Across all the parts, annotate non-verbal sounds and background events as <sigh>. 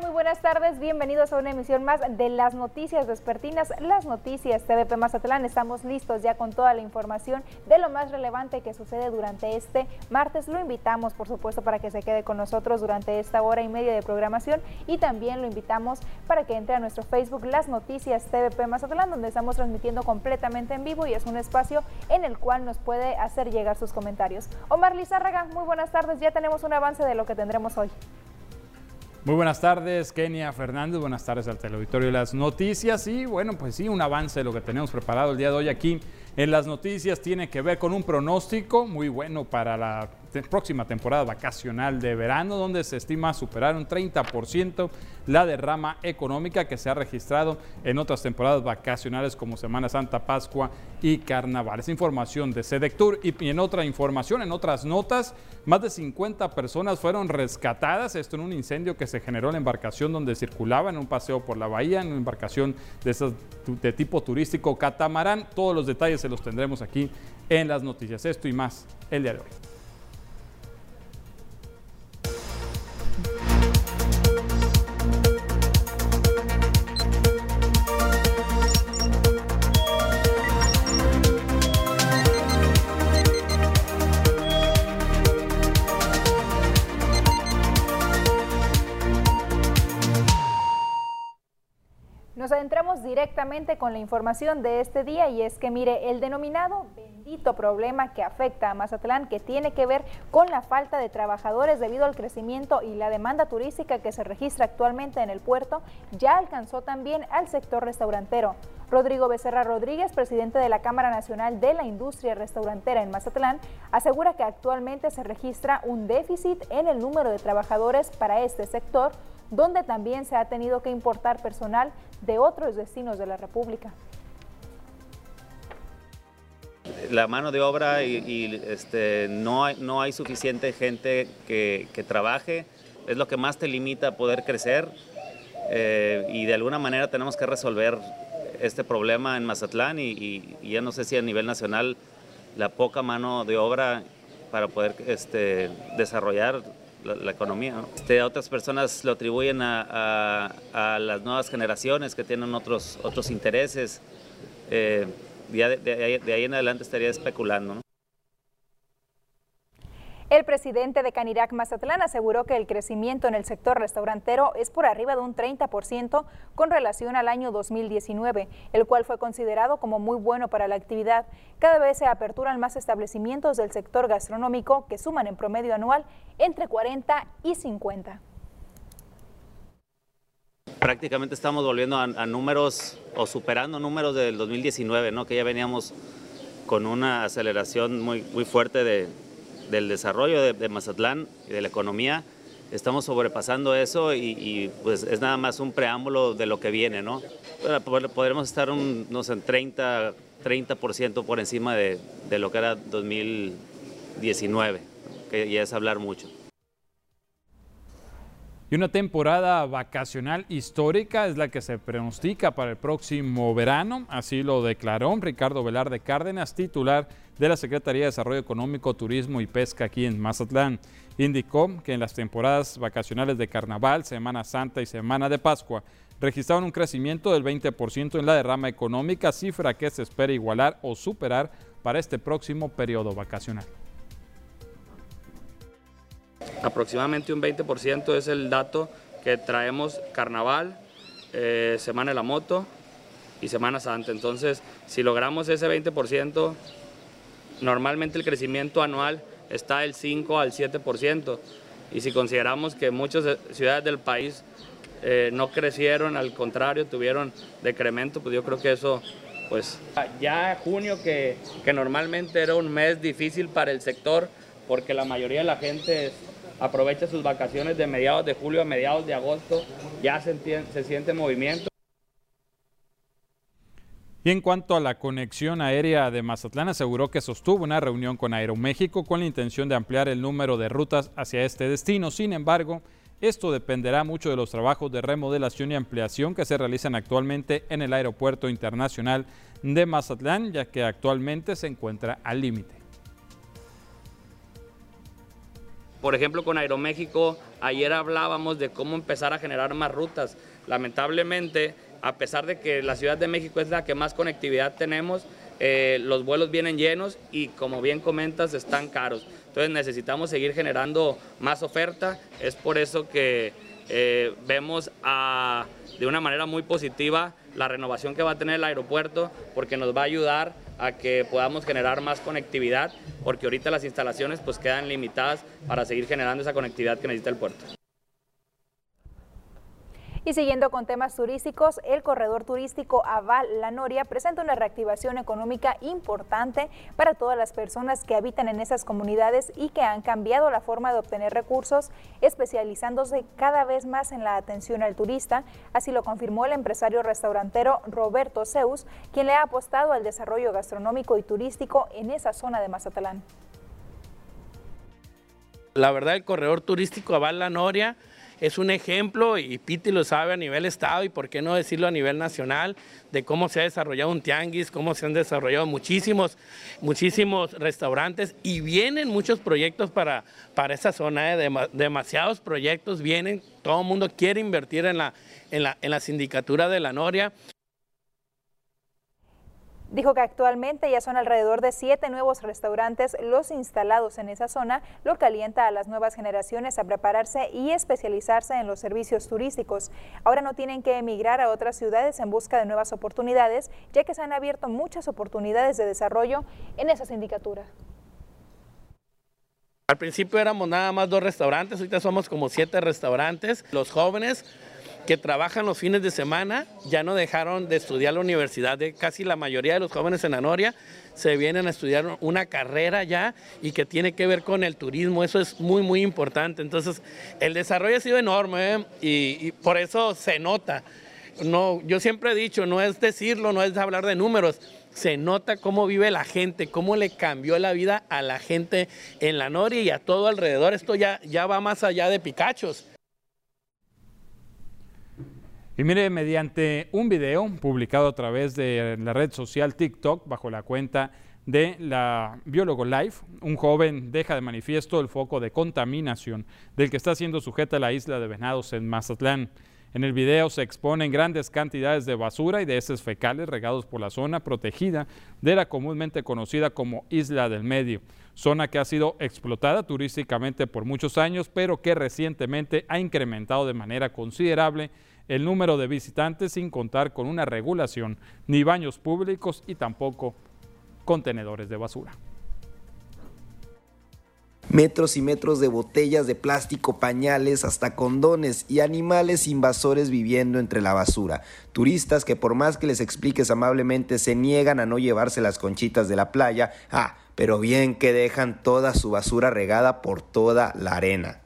Muy buenas tardes. Bienvenidos a una emisión más de las noticias vespertinas, las noticias TVP Mazatlán. Estamos listos ya con toda la información de lo más relevante que sucede durante este martes. Lo invitamos, por supuesto, para que se quede con nosotros durante esta hora y media de programación y también lo invitamos para que entre a nuestro Facebook Las Noticias TVP Mazatlán, donde estamos transmitiendo completamente en vivo y es un espacio en el cual nos puede hacer llegar sus comentarios. Omar Lizárraga, muy buenas tardes. Ya tenemos un avance de lo que tendremos hoy. Muy buenas tardes, Kenia Fernández. Buenas tardes al teleauditorio de las noticias. Y bueno, pues sí, un avance de lo que tenemos preparado el día de hoy aquí en las noticias tiene que ver con un pronóstico muy bueno para la próxima temporada vacacional de verano, donde se estima superar un 30% la derrama económica que se ha registrado en otras temporadas vacacionales como Semana Santa, Pascua y Carnaval. Es información de Sedectur y en otra información, en otras notas, más de 50 personas fueron rescatadas, esto en un incendio que se generó en la embarcación donde circulaba en un paseo por la bahía, en una embarcación de, tipo turístico catamarán. Todos los detalles se los tendremos aquí en las noticias. Esto y más el día de hoy. Directamente con la información de este día y es que mire, el denominado bendito problema que afecta a Mazatlán, que tiene que ver con la falta de trabajadores debido al crecimiento y la demanda turística que se registra actualmente en el puerto, ya alcanzó también al sector restaurantero. Rodrigo Becerra Rodríguez, presidente de la Cámara Nacional de la Industria Restaurantera en Mazatlán, asegura que actualmente se registra un déficit en el número de trabajadores para este sector, donde también se ha tenido que importar personal de otros destinos de la República. La mano de obra y, este, no, hay, no hay suficiente gente que, trabaje, es lo que más te limita a poder crecer eh, y de alguna manera tenemos que resolver este problema en Mazatlán y, ya no sé si a nivel nacional la poca mano de obra para poder este, desarrollar la, economía. Este, otras personas lo atribuyen a, las nuevas generaciones que tienen otros, otros intereses. Eh, de, ahí, en adelante estaría especulando. El presidente de Canirac Mazatlán aseguró que el crecimiento en el sector restaurantero es por arriba de un 30% con relación al año 2019, el cual fue considerado como muy bueno para la actividad. Cada vez se aperturan más establecimientos del sector gastronómico que suman en promedio anual entre 40 y 50. Prácticamente estamos volviendo a, números o superando números del 2019, ¿no? que ya veníamos con una aceleración muy, muy fuerte de, del desarrollo de, Mazatlán y de la economía, estamos sobrepasando eso y, pues es nada más un preámbulo de lo que viene, ¿no? Podremos estar un, no sé, 30, 30% por encima de, de lo que era 2019, que ya es hablar mucho. Y una temporada vacacional histórica es la que se pronostica para el próximo verano, así lo declaró Ricardo Velarde Cárdenas, titular de la Secretaría de Desarrollo Económico, Turismo y Pesca aquí en Mazatlán. Indicó que en las temporadas vacacionales de Carnaval, Semana Santa y Semana de Pascua registraron un crecimiento del 20% en la derrama económica, cifra que se espera igualar o superar para este próximo periodo vacacional aproximadamente un 20% es el dato que traemos carnaval, eh, Semana de la Moto y Semana Santa. Entonces, si logramos ese 20%, normalmente el crecimiento anual está del 5 al 7%. Y si consideramos que muchas ciudades del país eh, no crecieron, al contrario, tuvieron decremento, pues yo creo que eso, pues ya junio, que, que normalmente era un mes difícil para el sector, porque la mayoría de la gente aprovecha sus vacaciones de mediados de julio a mediados de agosto, ya se, siente movimiento. Y en cuanto a la conexión aérea de Mazatlán, aseguró que sostuvo una reunión con Aeroméxico con la intención de ampliar el número de rutas hacia este destino. Sin embargo, esto dependerá mucho de los trabajos de remodelación y ampliación que se realizan actualmente en el Aeropuerto Internacional de Mazatlán, ya que actualmente se encuentra al límite. Por ejemplo, con Aeroméxico, ayer hablábamos de cómo empezar a generar más rutas. Lamentablemente, a pesar de que la Ciudad de México es la que más conectividad tenemos, eh, los vuelos vienen llenos y como bien comentas, están caros. Entonces necesitamos seguir generando más oferta. Es por eso que eh, vemos de una manera muy positiva la renovación que va a tener el aeropuerto porque nos va a ayudar a que podamos generar más conectividad porque ahorita las instalaciones pues quedan limitadas para seguir generando esa conectividad que necesita el puerto. Y siguiendo con temas turísticos, el corredor turístico Aval La Noria presenta una reactivación económica importante para todas las personas que habitan en esas comunidades y que han cambiado la forma de obtener recursos, especializándose cada vez más en la atención al turista. Así lo confirmó el empresario restaurantero Roberto Zeus, quien le ha apostado al desarrollo gastronómico y turístico en esa zona de Mazatlán. La verdad, el corredor turístico Aval La Noria es un ejemplo y Piti lo sabe a nivel estado y por qué no decirlo a nivel nacional de cómo se ha desarrollado un tianguis, cómo se han desarrollado muchísimos, muchísimos restaurantes y vienen muchos proyectos para, para esa zona, ¿eh? demasiados proyectos vienen, todo el mundo quiere invertir en la, en la, en la sindicatura de la Noria. Dijo que actualmente ya son alrededor de siete nuevos restaurantes los instalados en esa zona, lo que alienta a las nuevas generaciones a prepararse y especializarse en los servicios turísticos. Ahora no tienen que emigrar a otras ciudades en busca de nuevas oportunidades, ya que se han abierto muchas oportunidades de desarrollo en esa sindicatura. Al principio éramos nada más dos restaurantes, ahorita somos como siete restaurantes. Los jóvenes que trabajan los fines de semana ya no dejaron de estudiar la universidad. De casi la mayoría de los jóvenes en Anoria se vienen a estudiar una carrera ya y que tiene que ver con el turismo. Eso es muy, muy importante. Entonces, el desarrollo ha sido enorme ¿eh? y, por eso se nota. No, yo siempre he dicho, no es decirlo, no es hablar de números, se nota cómo vive la gente, cómo le cambió la vida a la gente en la Noria y a todo alrededor. Esto ya, ya va más allá de Picachos. Y mire, mediante un video publicado a través de la red social TikTok bajo la cuenta de la Biólogo Life, un joven deja de manifiesto el foco de contaminación del que está siendo sujeta la isla de Venados en Mazatlán. En el video se exponen grandes cantidades de basura y de heces fecales regados por la zona protegida de la comúnmente conocida como Isla del Medio, zona que ha sido explotada turísticamente por muchos años, pero que recientemente ha incrementado de manera considerable el número de visitantes sin contar con una regulación, ni baños públicos y tampoco contenedores de basura. Metros y metros de botellas de plástico, pañales, hasta condones y animales invasores viviendo entre la basura. Turistas que por más que les expliques amablemente se niegan a no llevarse las conchitas de la playa. Ah, pero bien que dejan toda su basura regada por toda la arena.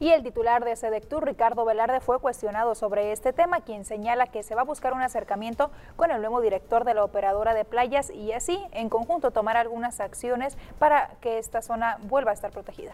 Y el titular de SEDECTUR, Ricardo Velarde, fue cuestionado sobre este tema, quien señala que se va a buscar un acercamiento con el nuevo director de la operadora de playas y así, en conjunto, tomar algunas acciones para que esta zona vuelva a estar protegida.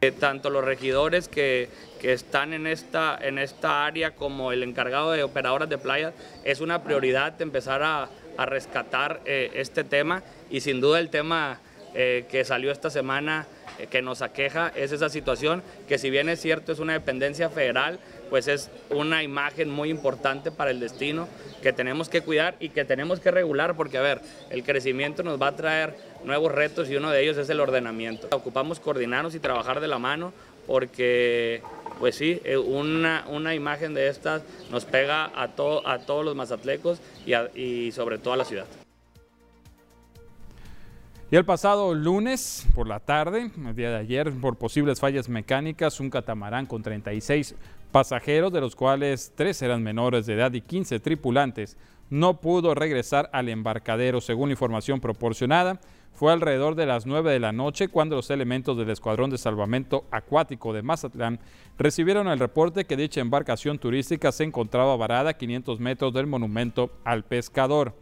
Eh, tanto los regidores que, están en esta, en esta área como el encargado de operadoras de playas, es una prioridad empezar a, rescatar eh, este tema y sin duda el tema eh, que salió esta semana que nos aqueja es esa situación que si bien es cierto es una dependencia federal, pues es una imagen muy importante para el destino que tenemos que cuidar y que tenemos que regular porque, a ver, el crecimiento nos va a traer nuevos retos y uno de ellos es el ordenamiento. Ocupamos coordinarnos y trabajar de la mano porque, pues sí, eh, una, una imagen de estas nos pega a, todo, a todos los mazatlecos y, y sobre todo a la ciudad. Y el pasado lunes por la tarde, el día de ayer, por posibles fallas mecánicas, un catamarán con 36 pasajeros, de los cuales 3 eran menores de edad y 15 tripulantes, no pudo regresar al embarcadero, según información proporcionada. Fue alrededor de las 9 de la noche cuando los elementos del Escuadrón de Salvamento Acuático de Mazatlán recibieron el reporte que dicha embarcación turística se encontraba varada a 500 metros del monumento al pescador.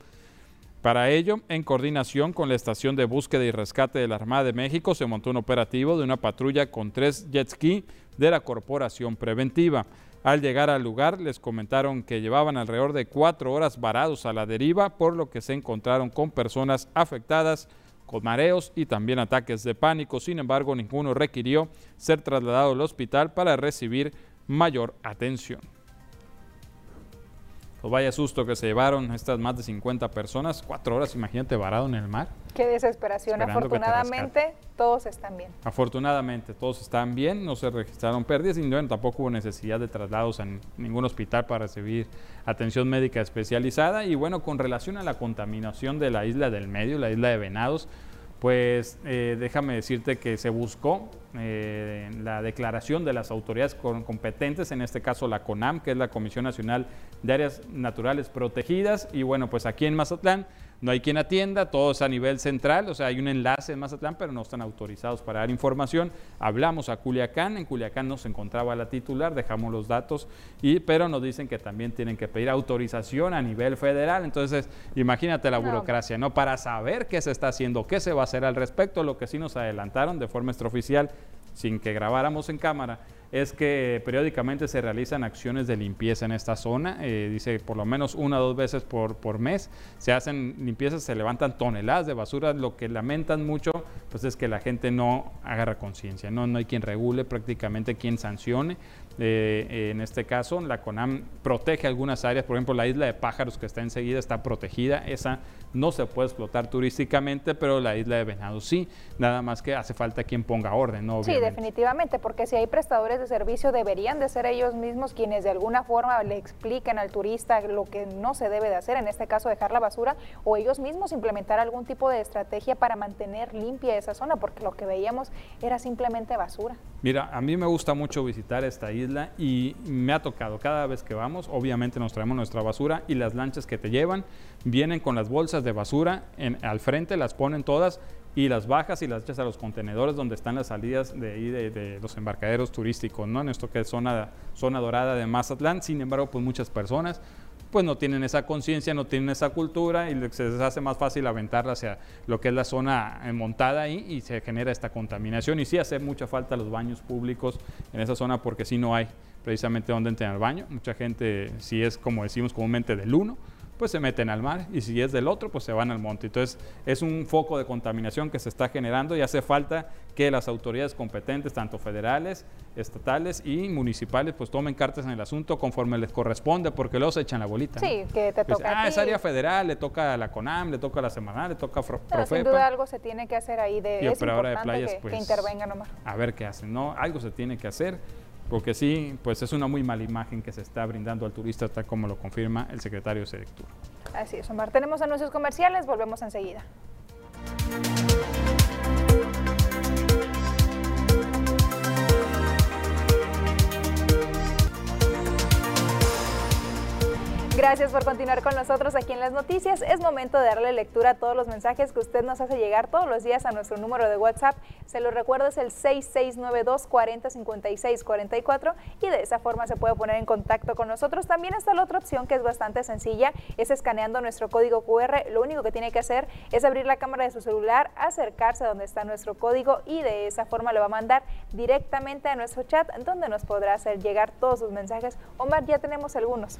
Para ello, en coordinación con la Estación de Búsqueda y Rescate de la Armada de México, se montó un operativo de una patrulla con tres jet ski de la Corporación Preventiva. Al llegar al lugar les comentaron que llevaban alrededor de cuatro horas varados a la deriva, por lo que se encontraron con personas afectadas con mareos y también ataques de pánico. Sin embargo, ninguno requirió ser trasladado al hospital para recibir mayor atención. Pues vaya susto que se llevaron estas más de 50 personas, cuatro horas, imagínate, varado en el mar. Qué desesperación. Afortunadamente, todos están bien. Afortunadamente, todos están bien, no se registraron pérdidas y tampoco hubo necesidad de traslados a ningún hospital para recibir atención médica especializada. Y bueno, con relación a la contaminación de la isla del medio, la isla de Venados, pues eh, déjame decirte que se buscó eh, la declaración de las autoridades competentes, en este caso la CONAM, que es la Comisión Nacional de Áreas Naturales Protegidas, y bueno, pues aquí en Mazatlán no hay quien atienda, todo es a nivel central, o sea, hay un enlace en Mazatlán, pero no están autorizados para dar información. Hablamos a Culiacán, en Culiacán no se encontraba la titular, dejamos los datos, y, pero nos dicen que también tienen que pedir autorización a nivel federal. Entonces, imagínate la burocracia, ¿no? Para saber qué se está haciendo, qué se va a hacer al respecto, lo que sí nos adelantaron de forma extraoficial, sin que grabáramos en cámara, es que periódicamente se realizan acciones de limpieza en esta zona, eh, dice por lo menos una o dos veces por, por mes, se hacen limpiezas, se levantan toneladas de basura, lo que lamentan mucho pues es que la gente no agarra conciencia, ¿no? no hay quien regule, prácticamente quien sancione, eh, en este caso, la CONAM protege algunas áreas, por ejemplo, la isla de pájaros que está enseguida está protegida, esa no se puede explotar turísticamente, pero la isla de Venado sí, nada más que hace falta quien ponga orden, ¿no? Sí, definitivamente, porque si hay prestadores de servicio deberían de ser ellos mismos quienes de alguna forma le expliquen al turista lo que no se debe de hacer, en este caso dejar la basura, o ellos mismos implementar algún tipo de estrategia para mantener limpia esa zona, porque lo que veíamos era simplemente basura. Mira, a mí me gusta mucho visitar esta isla y me ha tocado cada vez que vamos, obviamente nos traemos nuestra basura y las lanchas que te llevan vienen con las bolsas de basura en, al frente, las ponen todas y las bajas y las echas a los contenedores donde están las salidas de, de, los embarcaderos turísticos, ¿no? En esto que es zona, zona dorada de Mazatlán, sin embargo, pues muchas personas pues no tienen esa conciencia, no tienen esa cultura y se les hace más fácil aventarla hacia lo que es la zona eh, montada ahí y se genera esta contaminación. Y sí hace mucha falta los baños públicos en esa zona porque sí no hay precisamente donde entrar al baño. Mucha gente, si es como decimos comúnmente del uno, pues se meten al mar y si es del otro, pues se van al monte. Entonces es un foco de contaminación que se está generando y hace falta que las autoridades competentes, tanto federales, estatales y municipales, pues tomen cartas en el asunto conforme les corresponde, porque luego se echan la bolita. Sí, que te toca. ah, es área federal, le toca a la CONAM, le toca a la semanal, le toca a Profepa. sin duda algo se tiene que hacer ahí de, es de playas, que, pues, que intervenga nomás. A ver qué hacen, ¿no? Algo se tiene que hacer porque sí, pues es una muy mala imagen que se está brindando al turista, tal como lo confirma el secretario de Sedectur. Así es, Omar. Tenemos anuncios comerciales, volvemos enseguida. Gracias por continuar con nosotros aquí en las noticias. Es momento de darle lectura a todos los mensajes que usted nos hace llegar todos los días a nuestro número de WhatsApp. Se lo recuerdo, es el 6692 405644 y de esa forma se puede poner en contacto con nosotros. También está la otra opción que es bastante sencilla, es escaneando nuestro código QR. Lo único que tiene que hacer es abrir la cámara de su celular, acercarse a donde está nuestro código y de esa forma lo va a mandar directamente a nuestro chat donde nos podrá hacer llegar todos sus mensajes. Omar, ya tenemos algunos.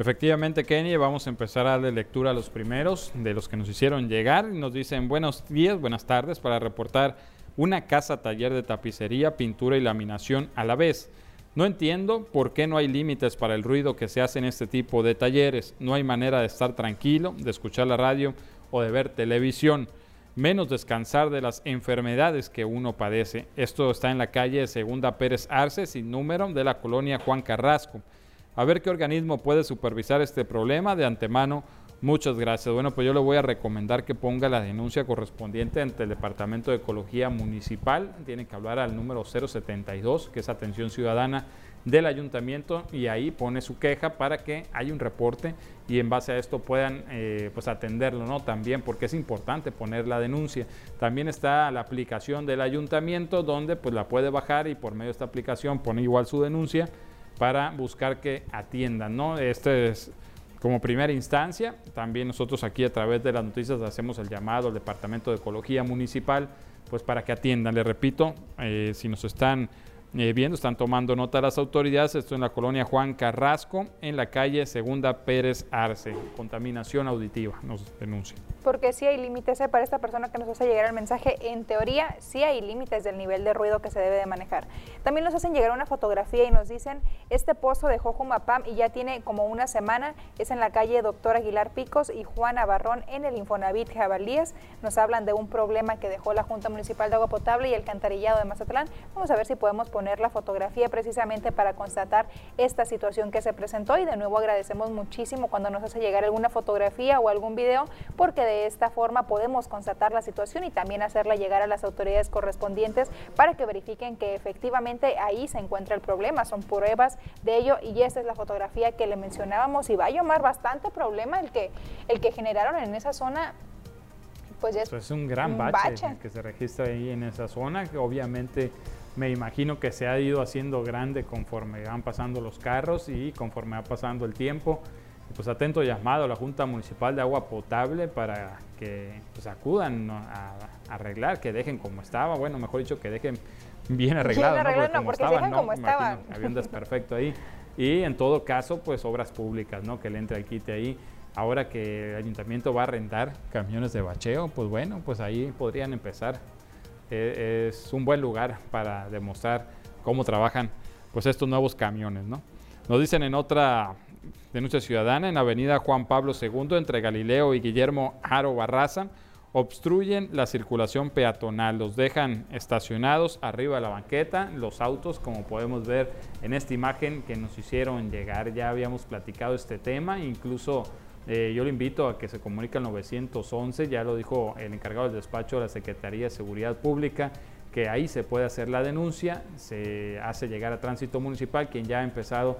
Efectivamente, Kenny, vamos a empezar a darle lectura a los primeros de los que nos hicieron llegar. Nos dicen buenos días, buenas tardes para reportar una casa taller de tapicería, pintura y laminación a la vez. No entiendo por qué no hay límites para el ruido que se hace en este tipo de talleres. No hay manera de estar tranquilo, de escuchar la radio o de ver televisión, menos descansar de las enfermedades que uno padece. Esto está en la calle Segunda Pérez Arce, sin número, de la colonia Juan Carrasco a ver qué organismo puede supervisar este problema de antemano. Muchas gracias. Bueno, pues yo le voy a recomendar que ponga la denuncia correspondiente ante el Departamento de Ecología Municipal. Tiene que hablar al número 072, que es Atención Ciudadana del Ayuntamiento, y ahí pone su queja para que haya un reporte y en base a esto puedan eh, pues atenderlo, ¿no? También porque es importante poner la denuncia. También está la aplicación del Ayuntamiento donde pues la puede bajar y por medio de esta aplicación pone igual su denuncia para buscar que atiendan, ¿no? Este es como primera instancia. También nosotros aquí a través de las noticias hacemos el llamado al Departamento de Ecología Municipal, pues para que atiendan. Le repito, eh, si nos están eh, viendo, están tomando nota las autoridades. Esto en la colonia Juan Carrasco, en la calle Segunda Pérez Arce. Contaminación auditiva, nos denuncia. Porque sí hay límites ¿eh? para esta persona que nos hace llegar el mensaje. En teoría, sí hay límites del nivel de ruido que se debe de manejar. También nos hacen llegar una fotografía y nos dicen, este pozo de Jojumapam y ya tiene como una semana, es en la calle Doctor Aguilar Picos y Juana Barrón en el Infonavit Jabalíes. Nos hablan de un problema que dejó la Junta Municipal de Agua Potable y el Cantarillado de Mazatlán. Vamos a ver si podemos poner la fotografía precisamente para constatar esta situación que se presentó y de nuevo agradecemos muchísimo cuando nos hace llegar alguna fotografía o algún video porque de esta forma podemos constatar la situación y también hacerla llegar a las autoridades correspondientes para que verifiquen que efectivamente ahí se encuentra el problema. Son pruebas de ello y esta es la fotografía que le mencionábamos y va a llamar bastante problema el que, el que generaron en esa zona pues es, pues es un gran bache, que se registra ahí en esa zona, que obviamente me imagino que se ha ido haciendo grande conforme van pasando los carros y conforme va pasando el tiempo. Pues atento llamado a la Junta Municipal de Agua Potable para que pues, acudan a, arreglar, que dejen como estaba, bueno, mejor dicho, que dejen bien arreglado, bien arreglado ¿no? porque, como como estaban. Había un desperfecto ahí. Y en todo caso, pues obras públicas, ¿no? Que le entre el quite ahí. Ahora que el ayuntamiento va a rentar camiones de bacheo, pues bueno, pues ahí podrían empezar e, es un buen lugar para demostrar cómo trabajan pues estos nuevos camiones. ¿no? Nos dicen en otra denuncia ciudadana, en Avenida Juan Pablo II, entre Galileo y Guillermo Aro Barraza, obstruyen la circulación peatonal, los dejan estacionados arriba de la banqueta, los autos, como podemos ver en esta imagen que nos hicieron llegar, ya habíamos platicado este tema, incluso eh, yo le invito a que se comunique al 911, ya lo dijo el encargado del despacho de la Secretaría de Seguridad Pública, que ahí se puede hacer la denuncia, se hace llegar a Tránsito Municipal, quien ya ha empezado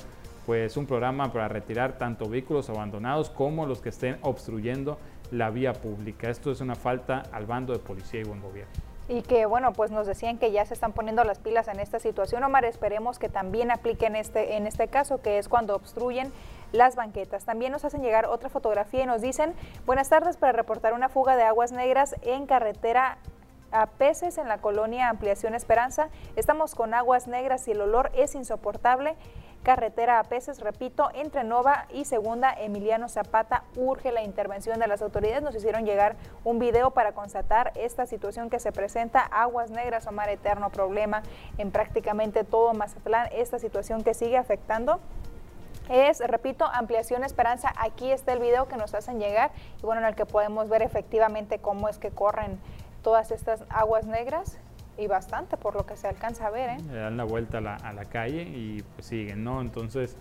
pues un programa para retirar tanto vehículos abandonados como los que estén obstruyendo la vía pública. Esto es una falta al bando de policía y buen gobierno. Y que bueno, pues nos decían que ya se están poniendo las pilas en esta situación. Omar, esperemos que también apliquen este, en este caso, que es cuando obstruyen las banquetas. También nos hacen llegar otra fotografía y nos dicen, buenas tardes para reportar una fuga de aguas negras en carretera a peces en la colonia Ampliación Esperanza. Estamos con aguas negras y el olor es insoportable. Carretera a peces, repito, entre Nova y Segunda Emiliano Zapata urge la intervención de las autoridades. Nos hicieron llegar un video para constatar esta situación que se presenta. Aguas negras o mar eterno problema en prácticamente todo Mazatlán. Esta situación que sigue afectando es, repito, Ampliación Esperanza. Aquí está el video que nos hacen llegar y bueno, en el que podemos ver efectivamente cómo es que corren todas estas aguas negras y bastante por lo que se alcanza a ver. ¿eh? Le dan la vuelta a la, a la calle y pues siguen, ¿no? Entonces,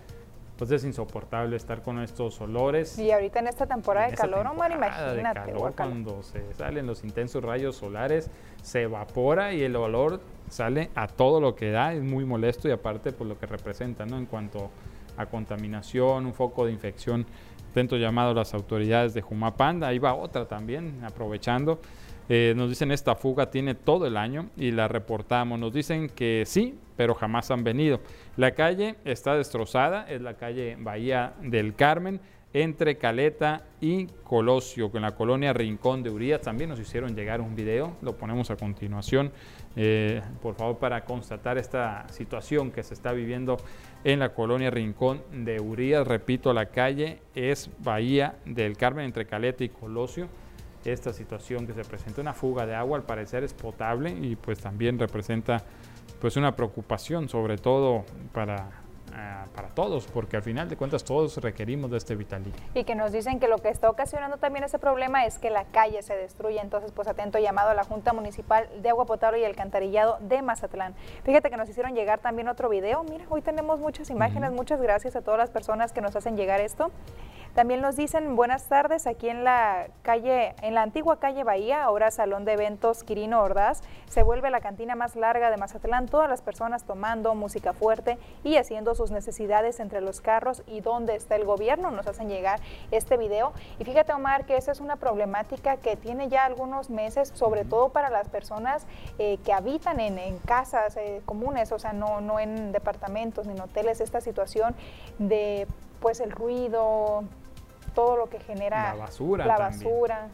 pues es insoportable estar con estos olores. Y ahorita en esta temporada de calor, Omar, imagínate. De calor, cuando se salen los intensos rayos solares, se evapora y el olor sale a todo lo que da, es muy molesto y aparte por lo que representa, ¿no? En cuanto a contaminación, un foco de infección. Dentro llamado a las autoridades de Jumapanda, ahí va otra también, aprovechando. Eh, nos dicen esta fuga tiene todo el año y la reportamos. Nos dicen que sí, pero jamás han venido. La calle está destrozada, es la calle Bahía del Carmen, entre Caleta y Colosio, con la colonia Rincón de Urías. También nos hicieron llegar un video, lo ponemos a continuación, eh, por favor, para constatar esta situación que se está viviendo en la colonia Rincón de Urías. Repito, la calle es Bahía del Carmen entre Caleta y Colosio. Esta situación que se presenta, una fuga de agua, al parecer es potable y pues también representa pues una preocupación, sobre todo para Ah, para todos, porque al final de cuentas todos requerimos de este vitalín. Y que nos dicen que lo que está ocasionando también ese problema es que la calle se destruye, entonces pues atento llamado a la Junta Municipal de Agua Potable y Alcantarillado de Mazatlán. Fíjate que nos hicieron llegar también otro video, mira, hoy tenemos muchas imágenes, muchas gracias a todas las personas que nos hacen llegar esto. También nos dicen buenas tardes aquí en la calle, en la antigua calle Bahía, ahora Salón de Eventos Quirino Ordaz, se vuelve la cantina más larga de Mazatlán, todas las personas tomando música fuerte y haciendo sus necesidades entre los carros y dónde está el gobierno. Nos hacen llegar este video. Y fíjate Omar que esa es una problemática que tiene ya algunos meses, sobre todo para las personas eh, que habitan en, casas eh, comunes, o sea, no, no en departamentos ni en hoteles, esta situación de pues el ruido, todo lo que genera la basura. La basura.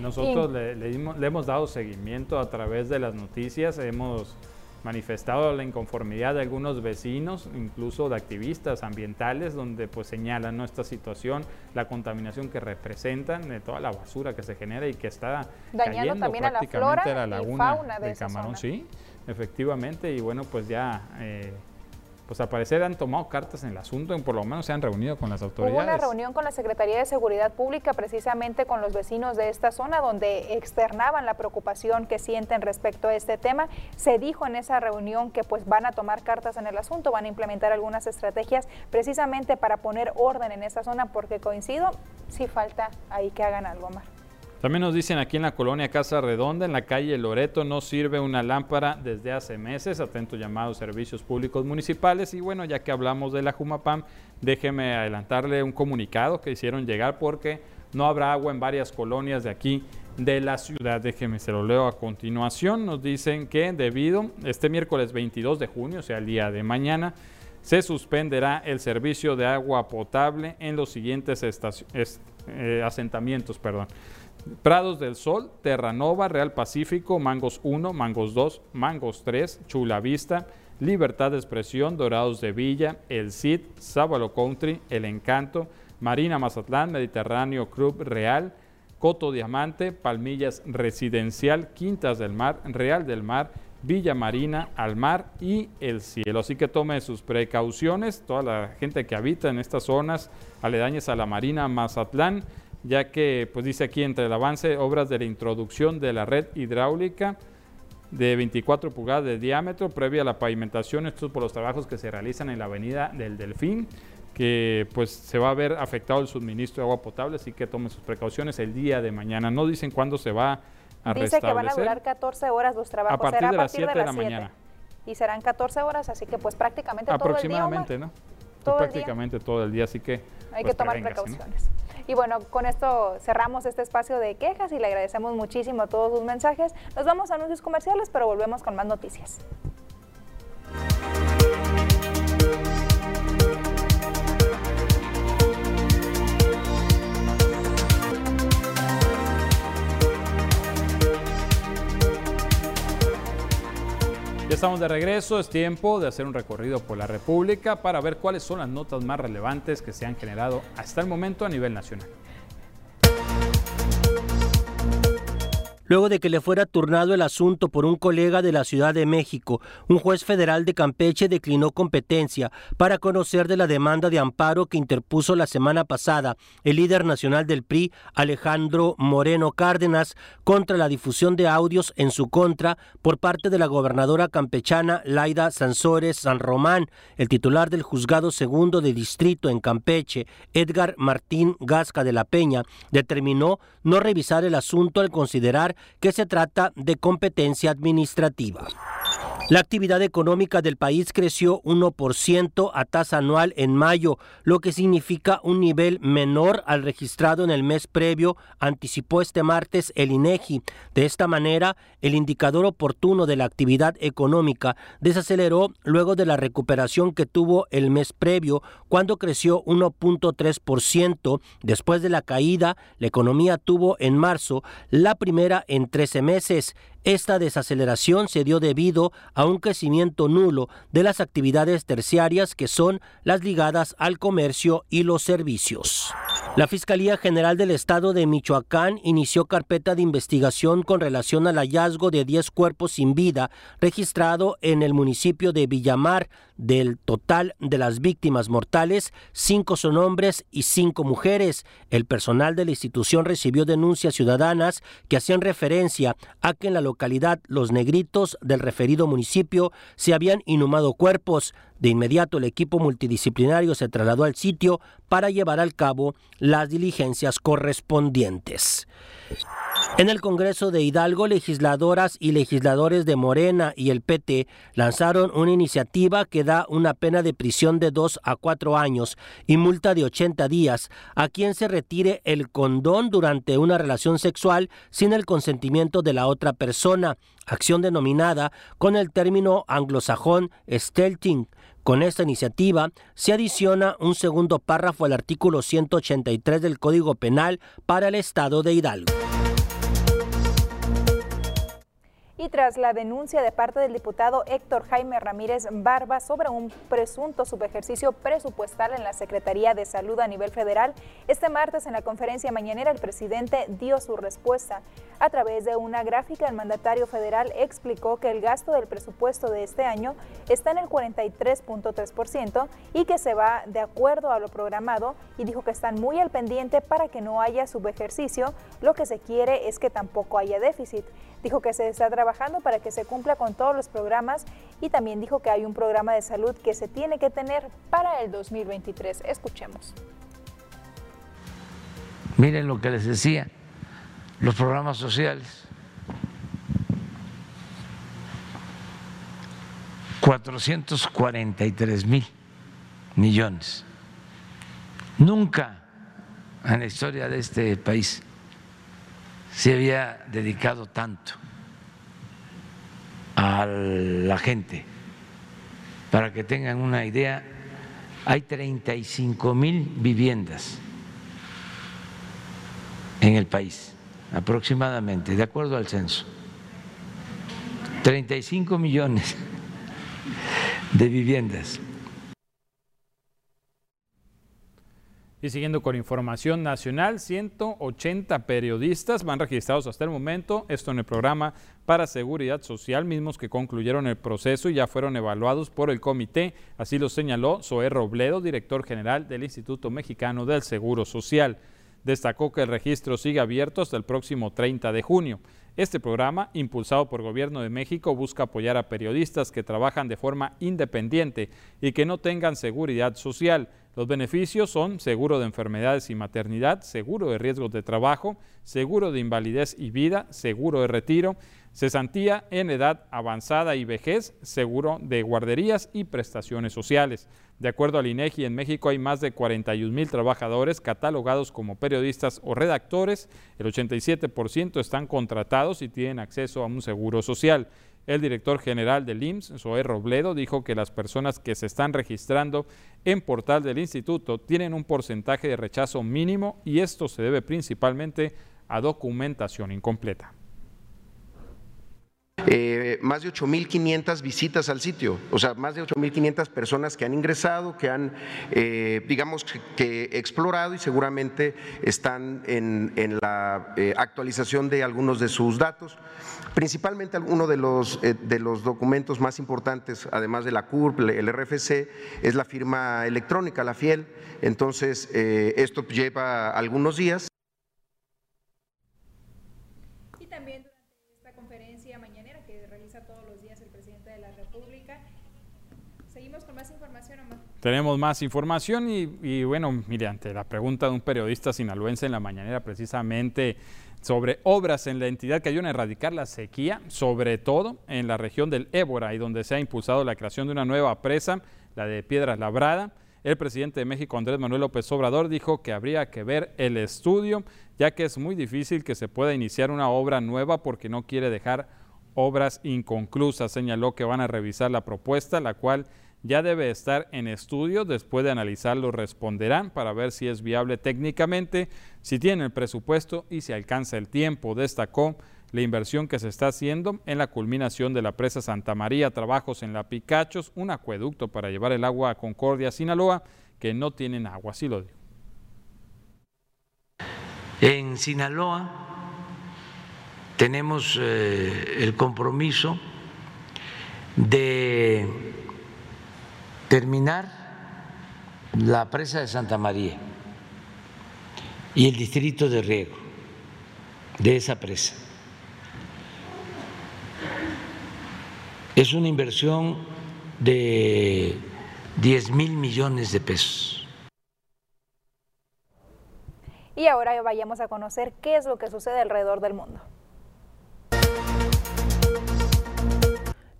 Nosotros le, hemos dado seguimiento a través de las noticias, hemos manifestado la inconformidad de algunos vecinos, incluso de activistas ambientales, donde pues señalan ¿no? esta situación, la contaminación que representan, de toda la basura que se genera y que está dañando también a la flora la laguna y fauna de, de Camarón, sí, efectivamente, y bueno, pues ya eh, pues al parecer han tomado cartas en el asunto, por lo menos se han reunido con las autoridades. Hubo una reunión con la Secretaría de Seguridad Pública precisamente con los vecinos de esta zona donde externaban la preocupación que sienten respecto a este tema. Se dijo en esa reunión que pues van a tomar cartas en el asunto, van a implementar algunas estrategias precisamente para poner orden en esta zona porque coincido, sí falta ahí que hagan algo más. También nos dicen aquí en la colonia Casa Redonda, en la calle Loreto, no sirve una lámpara desde hace meses. Atento llamado Servicios Públicos Municipales. Y bueno, ya que hablamos de la Jumapam, déjeme adelantarle un comunicado que hicieron llegar porque no habrá agua en varias colonias de aquí de la ciudad. Déjeme, se lo leo a continuación. Nos dicen que debido este miércoles 22 de junio, o sea, el día de mañana, se suspenderá el servicio de agua potable en los siguientes eh, asentamientos. Perdón. Prados del Sol, Terranova, Real Pacífico, Mangos 1, Mangos 2, Mangos 3, Chula Vista, Libertad de Expresión, Dorados de Villa, El Cid, Sábalo Country, El Encanto, Marina Mazatlán, Mediterráneo Club Real, Coto Diamante, Palmillas Residencial, Quintas del Mar, Real del Mar, Villa Marina, Al Mar y El Cielo. Así que tome sus precauciones, toda la gente que habita en estas zonas aledañas a la Marina Mazatlán, ya que, pues dice aquí, entre el avance, obras de la introducción de la red hidráulica de 24 pulgadas de diámetro, previa a la pavimentación, esto por los trabajos que se realizan en la avenida del Delfín, que pues se va a ver afectado el suministro de agua potable, así que tome sus precauciones el día de mañana. No dicen cuándo se va a Dice que van a durar 14 horas los trabajos. A partir de las 7 de, la mañana. Y serán 14 horas, así que pues prácticamente todo el día. Aproximadamente, ¿no? Todo prácticamente todo el día, así que... Hay que pues, tomar precauciones. Y bueno, con esto cerramos este espacio de quejas y le agradecemos muchísimo todos sus mensajes. Nos vamos a anuncios comerciales, pero volvemos con más noticias. Ya estamos de regreso, es tiempo de hacer un recorrido por la República para ver cuáles son las notas más relevantes que se han generado hasta el momento a nivel nacional. Luego de que le fuera turnado el asunto por un colega de la Ciudad de México. Un juez federal de Campeche declinó competencia para conocer de la demanda de amparo que interpuso la semana pasada el líder nacional del PRI, Alejandro Moreno Cárdenas, contra la difusión de audios en su contra por parte de la gobernadora campechana Laida Sansores San Román. El titular del juzgado segundo de distrito en Campeche, Edgar Martín Gasca de la Peña, determinó no revisar el asunto al considerar que se trata de competencia administrativa. La actividad económica del país creció 1% a tasa anual en mayo, lo que significa un nivel menor al registrado en el mes previo, anticipó este martes el INEGI. De esta manera, el indicador oportuno de la actividad económica desaceleró luego de la recuperación que tuvo el mes previo, cuando creció 1.3%. Después de la caída, la economía tuvo en marzo la primera en 13 meses. Esta desaceleración se dio debido a un crecimiento nulo de las actividades terciarias que son las ligadas al comercio y los servicios. La Fiscalía General del Estado de Michoacán inició carpeta de investigación con relación al hallazgo de 10 cuerpos sin vida registrado en el municipio de Villamar. Del total de las víctimas mortales, cinco son hombres y cinco mujeres. El personal de la institución recibió denuncias ciudadanas que hacían referencia a que en la localidad Los Negritos del referido municipio se habían inhumado cuerpos. De inmediato el equipo multidisciplinario se trasladó al sitio para llevar al cabo las diligencias correspondientes. En el Congreso de Hidalgo, legisladoras y legisladores de Morena y el PT lanzaron una iniciativa que da una pena de prisión de 2 a 4 años y multa de 80 días a quien se retire el condón durante una relación sexual sin el consentimiento de la otra persona, acción denominada con el término anglosajón stelting. Con esta iniciativa se adiciona un segundo párrafo al artículo 183 del Código Penal para el Estado de Hidalgo. Y tras la denuncia de parte del diputado Héctor Jaime Ramírez Barba sobre un presunto subejercicio presupuestal en la Secretaría de Salud a nivel federal, este martes en la conferencia mañanera el presidente dio su respuesta. A través de una gráfica, el mandatario federal explicó que el gasto del presupuesto de este año está en el 43.3% y que se va de acuerdo a lo programado y dijo que están muy al pendiente para que no haya subejercicio, lo que se quiere es que tampoco haya déficit. Dijo que se está trabajando para que se cumpla con todos los programas y también dijo que hay un programa de salud que se tiene que tener para el 2023. Escuchemos. Miren lo que les decía, los programas sociales. 443 mil millones. Nunca en la historia de este país se había dedicado tanto a la gente. Para que tengan una idea, hay 35 mil viviendas en el país, aproximadamente, de acuerdo al censo. 35 millones de viviendas. Y siguiendo con información nacional, 180 periodistas van registrados hasta el momento, esto en el programa para Seguridad Social, mismos que concluyeron el proceso y ya fueron evaluados por el comité, así lo señaló Zoé Robledo, director general del Instituto Mexicano del Seguro Social. Destacó que el registro sigue abierto hasta el próximo 30 de junio. Este programa, impulsado por Gobierno de México, busca apoyar a periodistas que trabajan de forma independiente y que no tengan seguridad social. Los beneficios son seguro de enfermedades y maternidad, seguro de riesgos de trabajo, seguro de invalidez y vida, seguro de retiro, cesantía en edad avanzada y vejez, seguro de guarderías y prestaciones sociales. De acuerdo al INEGI, en México hay más de 41 mil trabajadores catalogados como periodistas o redactores. El 87% están contratados y tienen acceso a un seguro social. El director general del IMSS, Zoé Robledo, dijo que las personas que se están registrando en portal del instituto tienen un porcentaje de rechazo mínimo y esto se debe principalmente a documentación incompleta. Eh, más de 8.500 visitas al sitio, o sea, más de 8.500 personas que han ingresado, que han, eh, digamos, que explorado y seguramente están en, la eh, actualización de algunos de sus datos. Principalmente uno de los, de los documentos más importantes, además de la CURP, el RFC, es la firma electrónica, la FIEL. Entonces, esto lleva algunos días. Tenemos más información y, bueno, mire, ante la pregunta de un periodista sinaloense en la mañanera precisamente sobre obras en la entidad que ayudan a erradicar la sequía, sobre todo en la región del Ébora y donde se ha impulsado la creación de una nueva presa, la de Piedras Labrada. El presidente de México, Andrés Manuel López Obrador, dijo que habría que ver el estudio, ya que es muy difícil que se pueda iniciar una obra nueva porque no quiere dejar obras inconclusas. Señaló que van a revisar la propuesta, la cual ya debe estar en estudio, después de analizarlo responderán para ver si es viable técnicamente, si tiene el presupuesto y si alcanza el tiempo. Destacó la inversión que se está haciendo en la culminación de la presa Santa María, trabajos en la Picachos, un acueducto para llevar el agua a Concordia, Sinaloa, que no tienen agua, así lo digo. En Sinaloa tenemos eh, el compromiso de terminar la presa de Santa María y el distrito de riego de esa presa. Es una inversión de 10 mil millones de pesos. Y ahora vayamos a conocer qué es lo que sucede alrededor del mundo.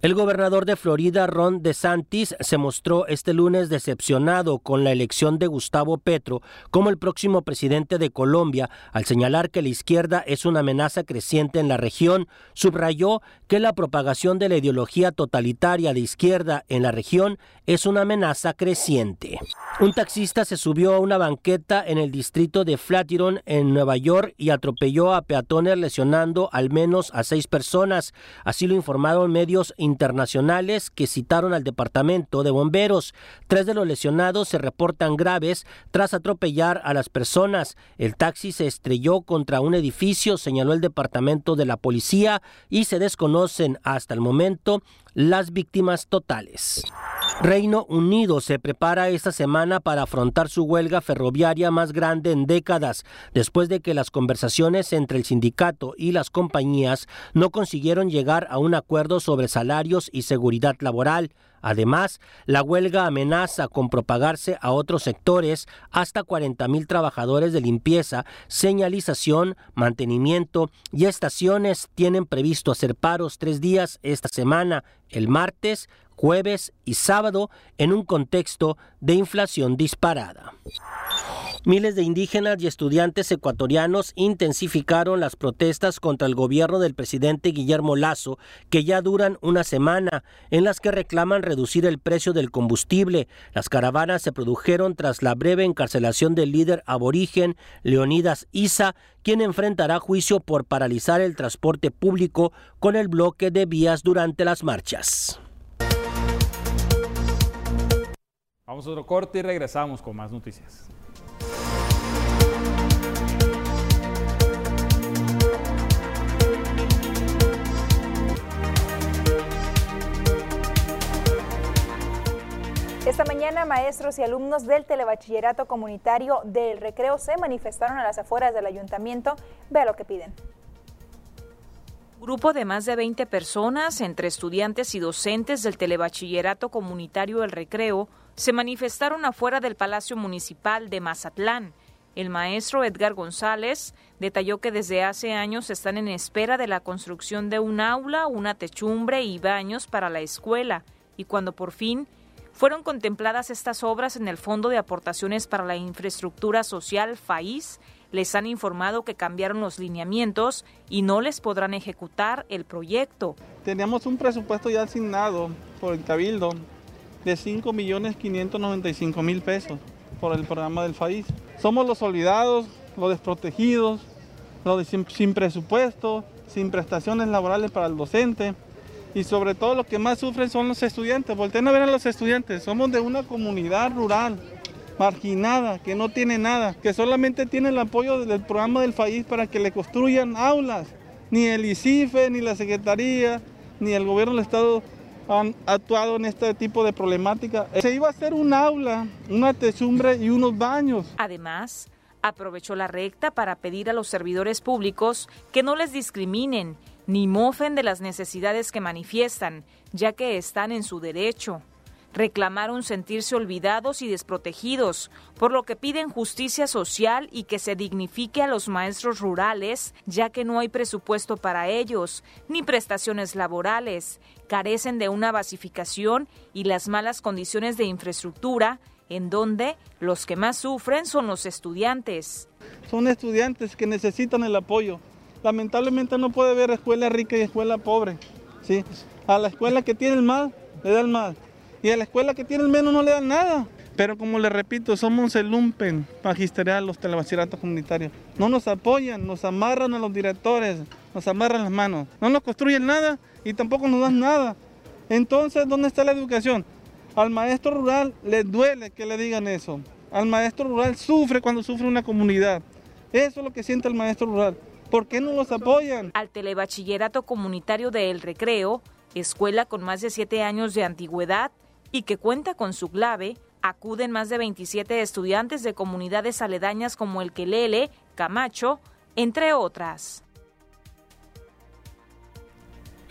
El gobernador de Florida, Ron DeSantis, se mostró este lunes decepcionado con la elección de Gustavo Petro como el próximo presidente de Colombia, al señalar que la izquierda es una amenaza creciente en la región. Subrayó que la propagación de la ideología totalitaria de izquierda en la región es una amenaza creciente. Un taxista se subió a una banqueta en el distrito de Flatiron, en Nueva York, y atropelló a peatones lesionando al menos a seis personas. Así lo informaron medios internacionales que citaron al Departamento de Bomberos. Tres de los lesionados se reportan graves tras atropellar a las personas. El taxi se estrelló contra un edificio, señaló el Departamento de la Policía, y se desconocen hasta el momento las víctimas totales. Reino Unido se prepara esta semana para afrontar su huelga ferroviaria más grande en décadas, después de que las conversaciones entre el sindicato y las compañías no consiguieron llegar a un acuerdo sobre salarios y seguridad laboral. Además, la huelga amenaza con propagarse a otros sectores hasta 40 mil trabajadores de limpieza, señalización, mantenimiento y estaciones tienen previsto hacer paros tres días esta semana, el martes, jueves y sábado, en un contexto de inflación disparada. Miles de indígenas y estudiantes ecuatorianos intensificaron las protestas contra el gobierno del presidente Guillermo Lazo, que ya duran una semana, en las que reclaman reducir el precio del combustible. Las caravanas se produjeron tras la breve encarcelación del líder aborigen Leonidas Isa, quien enfrentará juicio por paralizar el transporte público con el bloque de vías durante las marchas. Vamos a otro corte y regresamos con más noticias. Esta mañana, maestros y alumnos del Telebachillerato Comunitario del Recreo se manifestaron a las afueras del ayuntamiento. Vea lo que piden. Grupo de más de 20 personas, entre estudiantes y docentes del Telebachillerato Comunitario del Recreo, se manifestaron afuera del Palacio Municipal de Mazatlán. El maestro Edgar González detalló que desde hace años están en espera de la construcción de un aula, una techumbre y baños para la escuela, y cuando por fin fueron contempladas estas obras en el Fondo de Aportaciones para la Infraestructura Social FAIS. Les han informado que cambiaron los lineamientos y no les podrán ejecutar el proyecto. Teníamos un presupuesto ya asignado por el Cabildo de 5.595.000 pesos por el programa del FAIS. Somos los olvidados, los desprotegidos, los sin, sin presupuesto, sin prestaciones laborales para el docente y sobre todo lo que más sufren son los estudiantes. Volten a ver a los estudiantes, somos de una comunidad rural marginada, que no tiene nada, que solamente tiene el apoyo del programa del país para que le construyan aulas. Ni el ICIFE, ni la Secretaría, ni el gobierno del Estado han actuado en este tipo de problemática. Se iba a hacer un aula, una techumbre y unos baños. Además, aprovechó la recta para pedir a los servidores públicos que no les discriminen ni mofen de las necesidades que manifiestan, ya que están en su derecho. Reclamaron sentirse olvidados y desprotegidos, por lo que piden justicia social y que se dignifique a los maestros rurales, ya que no hay presupuesto para ellos, ni prestaciones laborales, carecen de una basificación y las malas condiciones de infraestructura, en donde los que más sufren son los estudiantes. Son estudiantes que necesitan el apoyo, lamentablemente no puede haber escuela rica y escuela pobre. ¿sí? A la escuela que tiene el más, le dan más. Y a la escuela que tiene el menos no le dan nada. Pero como le repito, somos el lumpen magisterial, los telebachilleratos comunitarios. No nos apoyan, nos amarran a los directores, nos amarran las manos. No nos construyen nada y tampoco nos dan nada. Entonces, ¿dónde está la educación? Al maestro rural le duele que le digan eso. Al maestro rural sufre cuando sufre una comunidad. Eso es lo que siente el maestro rural. ¿Por qué no los apoyan? Al Telebachillerato Comunitario de El Recreo, escuela con más de siete años de antigüedad y que cuenta con su clave, acuden más de 27 estudiantes de comunidades aledañas como el Quelele, Camacho, entre otras.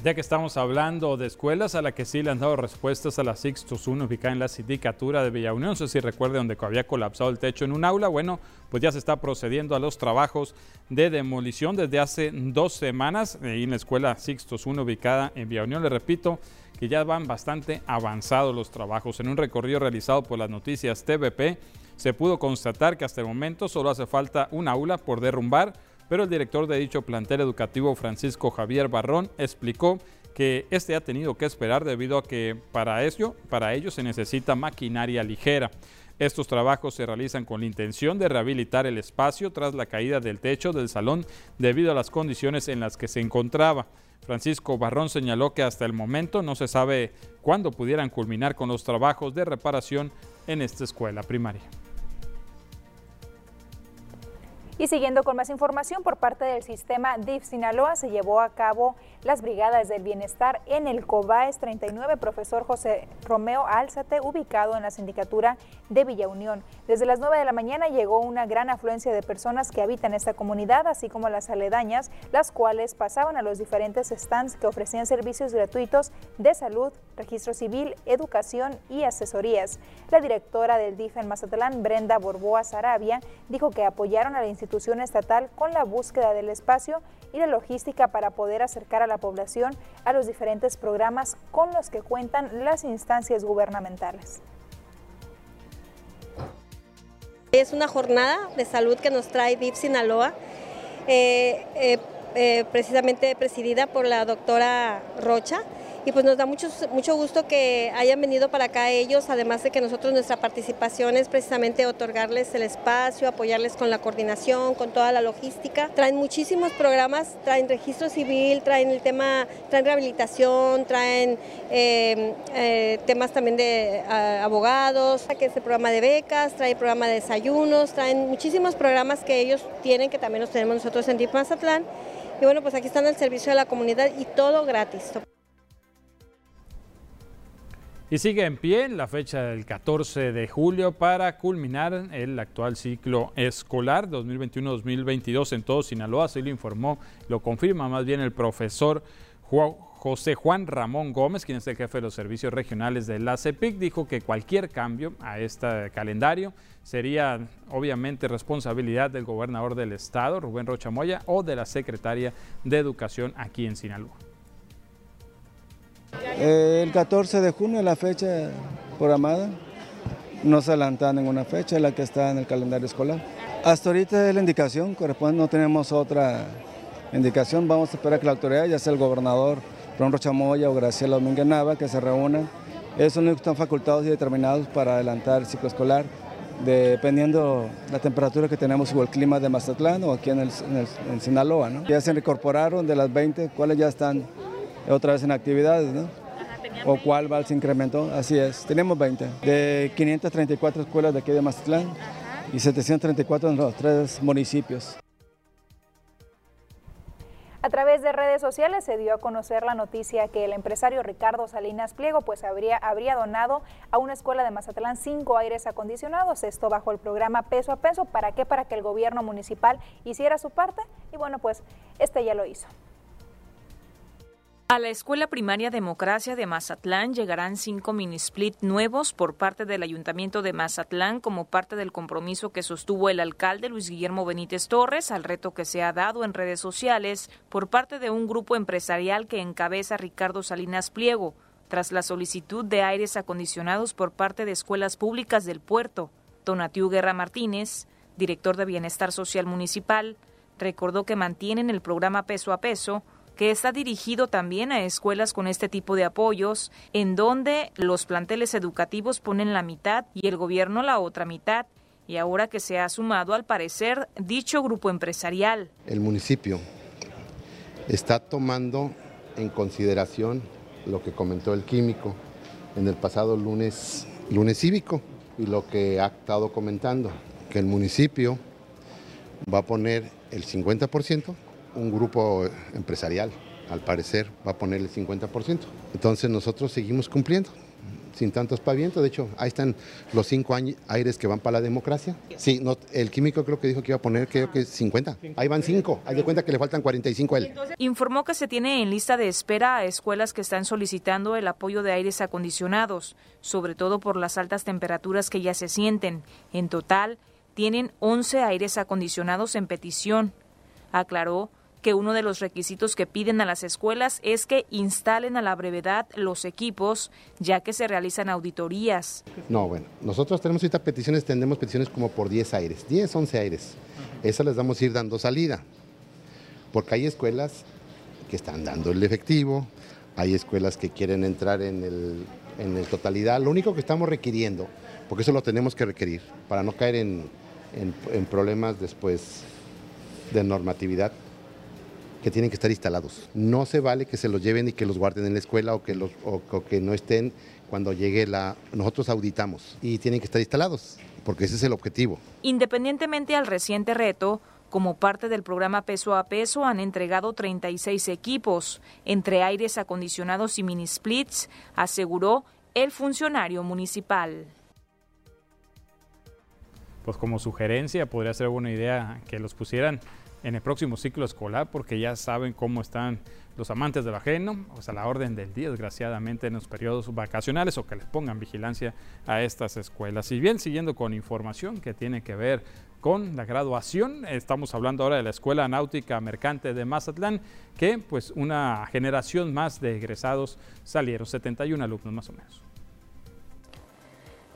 Ya que estamos hablando de escuelas a las que sí le han dado respuestas a la Sixtus 1 ubicada en la sindicatura de Villa Unión, no sé si recuerde donde había colapsado el techo en un aula, bueno, pues ya se está procediendo a los trabajos de demolición desde hace dos semanas en la escuela Sixtus 1 ubicada en Villa Unión, le repito, que ya van bastante avanzados los trabajos. En un recorrido realizado por las noticias TVP, se pudo constatar que hasta el momento solo hace falta un aula por derrumbar, pero el director de dicho plantel educativo, Francisco Javier Barrón, explicó que este ha tenido que esperar debido a que para ello, para ello se necesita maquinaria ligera. Estos trabajos se realizan con la intención de rehabilitar el espacio tras la caída del techo del salón debido a las condiciones en las que se encontraba. Francisco Barrón señaló que hasta el momento no se sabe cuándo pudieran culminar con los trabajos de reparación en esta escuela primaria. Y siguiendo con más información, por parte del sistema DIF Sinaloa se llevó a cabo las Brigadas del Bienestar en el COBAES 39, profesor José Romeo Álzate, ubicado en la sindicatura de Villa Unión. Desde las 9 de la mañana llegó una gran afluencia de personas que habitan esta comunidad, así como las aledañas, las cuales pasaban a los diferentes stands que ofrecían servicios gratuitos de salud, registro civil, educación y asesorías. La directora del DIF en Mazatlán, Brenda Borboa Sarabia, dijo que apoyaron a la institución estatal con la búsqueda del espacio y la logística para poder acercar a la población a los diferentes programas con los que cuentan las instancias gubernamentales. Es una jornada de salud que nos trae DIF Sinaloa, eh, eh, eh, precisamente presidida por la doctora Rocha y pues nos da mucho, mucho gusto que hayan venido para acá ellos, además de que nosotros nuestra participación es precisamente otorgarles el espacio, apoyarles con la coordinación, con toda la logística. Traen muchísimos programas, traen registro civil, traen el tema, traen rehabilitación, traen em, eh, temas también de abogados, que es el programa de becas, trae programa de desayunos, traen muchísimos programas que ellos tienen, que también los tenemos nosotros en DIP Mazatlán. Y bueno, pues aquí están al servicio de la comunidad y todo gratis. Y sigue en pie la fecha del 14 de julio para culminar el actual ciclo escolar 2021-2022 en todo Sinaloa. Así lo informó, lo confirma más bien el profesor José Juan Ramón Gómez, quien es el jefe de los servicios regionales de la CEPIC, dijo que cualquier cambio a este calendario sería obviamente responsabilidad del gobernador del estado, Rubén Rocha Moya, o de la secretaria de Educación aquí en Sinaloa. Eh, el 14 de junio es la fecha programada. No se adelanta ninguna fecha, es la que está en el calendario escolar. Hasta ahorita es la indicación, corresponde, no tenemos otra indicación. Vamos a esperar que la autoridad, ya sea el gobernador Ron Rochamoya o Graciela Domínguez Nava, que se reúnan. Esos únicos están facultados y determinados para adelantar el ciclo escolar, dependiendo la temperatura que tenemos o el clima de Mazatlán o aquí en, Sinaloa. Ya se incorporaron de las 20, cuáles ya están otra vez en actividades, ¿no? o cuál va se incrementó, así es. Tenemos 20, de 534 escuelas de aquí de Mazatlán y 734 en los tres municipios. A través de redes sociales se dio a conocer la noticia que el empresario Ricardo Salinas Pliego pues habría, habría donado a una escuela de Mazatlán cinco aires acondicionados, esto bajo el programa Peso a Peso. ¿Para qué? Para que el gobierno municipal hiciera su parte y bueno, pues este ya lo hizo. A la Escuela Primaria Democracia de Mazatlán llegarán cinco mini split nuevos por parte del Ayuntamiento de Mazatlán como parte del compromiso que sostuvo el alcalde Luis Guillermo Benítez Torres al reto que se ha dado en redes sociales por parte de un grupo empresarial que encabeza Ricardo Salinas Pliego, tras la solicitud de aires acondicionados por parte de escuelas públicas del puerto. Donatiu Guerra Martínez, director de Bienestar Social Municipal, recordó que mantienen el programa Peso a Peso que está dirigido también a escuelas con este tipo de apoyos, en donde los planteles educativos ponen la mitad y el gobierno la otra mitad, y ahora que se ha sumado al parecer dicho grupo empresarial. El municipio está tomando en consideración lo que comentó el químico en el pasado lunes, lunes cívico y lo que ha estado comentando, que el municipio va a poner el 50% un grupo empresarial, al parecer, va a poner el 50%. Entonces nosotros seguimos cumpliendo sin tantos pavientos. De hecho, ahí están los cinco aires que van para la democracia. Sí, no, el químico creo que dijo que iba a poner, creo que 50. Ahí van cinco. Hay de cuenta que le faltan 45 a él. Informó que se tiene en lista de espera a escuelas que están solicitando el apoyo de aires acondicionados, sobre todo por las altas temperaturas que ya se sienten. En total, tienen 11 aires acondicionados en petición. Aclaró que uno de los requisitos que piden a las escuelas es que instalen a la brevedad los equipos, ya que se realizan auditorías. No, bueno, nosotros tenemos ahorita peticiones, tendemos peticiones como por 10 aires, 10, 11 aires. Esas les vamos a ir dando salida, porque hay escuelas que están dando el efectivo, hay escuelas que quieren entrar en el, en el totalidad. Lo único que estamos requiriendo, porque eso lo tenemos que requerir, para no caer en, en, en problemas después de normatividad, que tienen que estar instalados. No se vale que se los lleven y que los guarden en la escuela o que, los, o, o que no estén cuando llegue la... Nosotros auditamos y tienen que estar instalados, porque ese es el objetivo. Independientemente al reciente reto, como parte del programa Peso a Peso han entregado 36 equipos, entre aires acondicionados y mini splits, aseguró el funcionario municipal. Pues como sugerencia podría ser buena idea que los pusieran en el próximo ciclo escolar porque ya saben cómo están los amantes del ajeno, o sea, la orden del día, desgraciadamente, en los periodos vacacionales o que les pongan vigilancia a estas escuelas. Y bien, siguiendo con información que tiene que ver con la graduación, estamos hablando ahora de la Escuela Náutica Mercante de Mazatlán, que pues una generación más de egresados salieron, 71 alumnos más o menos.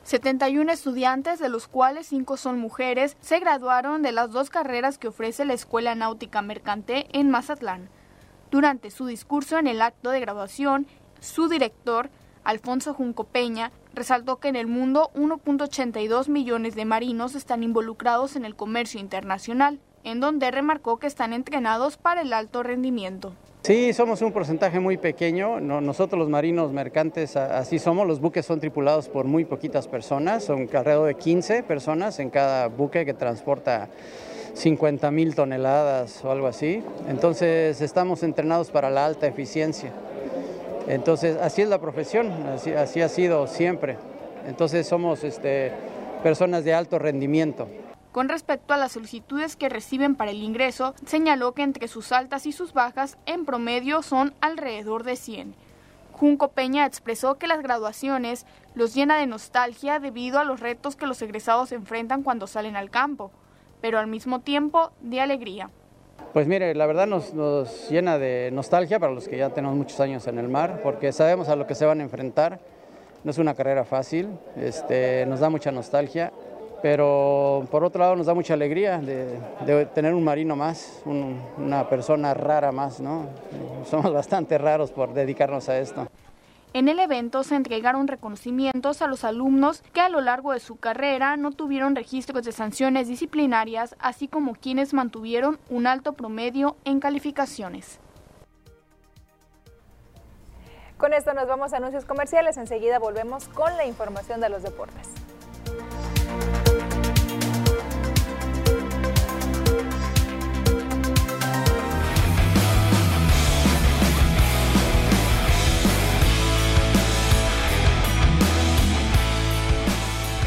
71 estudiantes, de los cuales 5 son mujeres, se graduaron de las dos carreras que ofrece la Escuela Náutica Mercante en Mazatlán. Durante su discurso en el acto de graduación, su director, Alfonso Junco Peña, resaltó que en el mundo 1.82 millones de marinos están involucrados en el comercio internacional, en donde remarcó que están entrenados para el alto rendimiento. Sí, somos un porcentaje muy pequeño. nosotros los marinos mercantes así somos. Los buques son tripulados por muy poquitas personas. Son alrededor de 15 personas en cada buque que transporta 50 mil toneladas o algo así. Entonces estamos entrenados para la alta eficiencia. Entonces así es la profesión, así, así ha sido siempre. Entonces somos este, personas de alto rendimiento. Con respecto a las solicitudes que reciben para el ingreso, señaló que entre sus altas y sus bajas, en promedio son alrededor de 100. Junco Peña expresó que las graduaciones los llena de nostalgia debido a los retos que los egresados enfrentan cuando salen al campo, pero al mismo tiempo de alegría. Pues mire, la verdad nos, nos, llena de nostalgia para los que ya tenemos muchos años en el mar, porque sabemos a lo que se van a enfrentar. No es una carrera fácil, este, nos da mucha nostalgia pero por otro lado nos da mucha alegría de, de tener un marino más, un, una persona rara más, ¿no? Somos <laughs> bastante raros por dedicarnos a esto. En el evento se entregaron reconocimientos a los alumnos que a lo largo de su carrera no tuvieron registros de sanciones disciplinarias, así como quienes mantuvieron un alto promedio en calificaciones. Con esto nos vamos a anuncios comerciales, enseguida volvemos con la información de los deportes.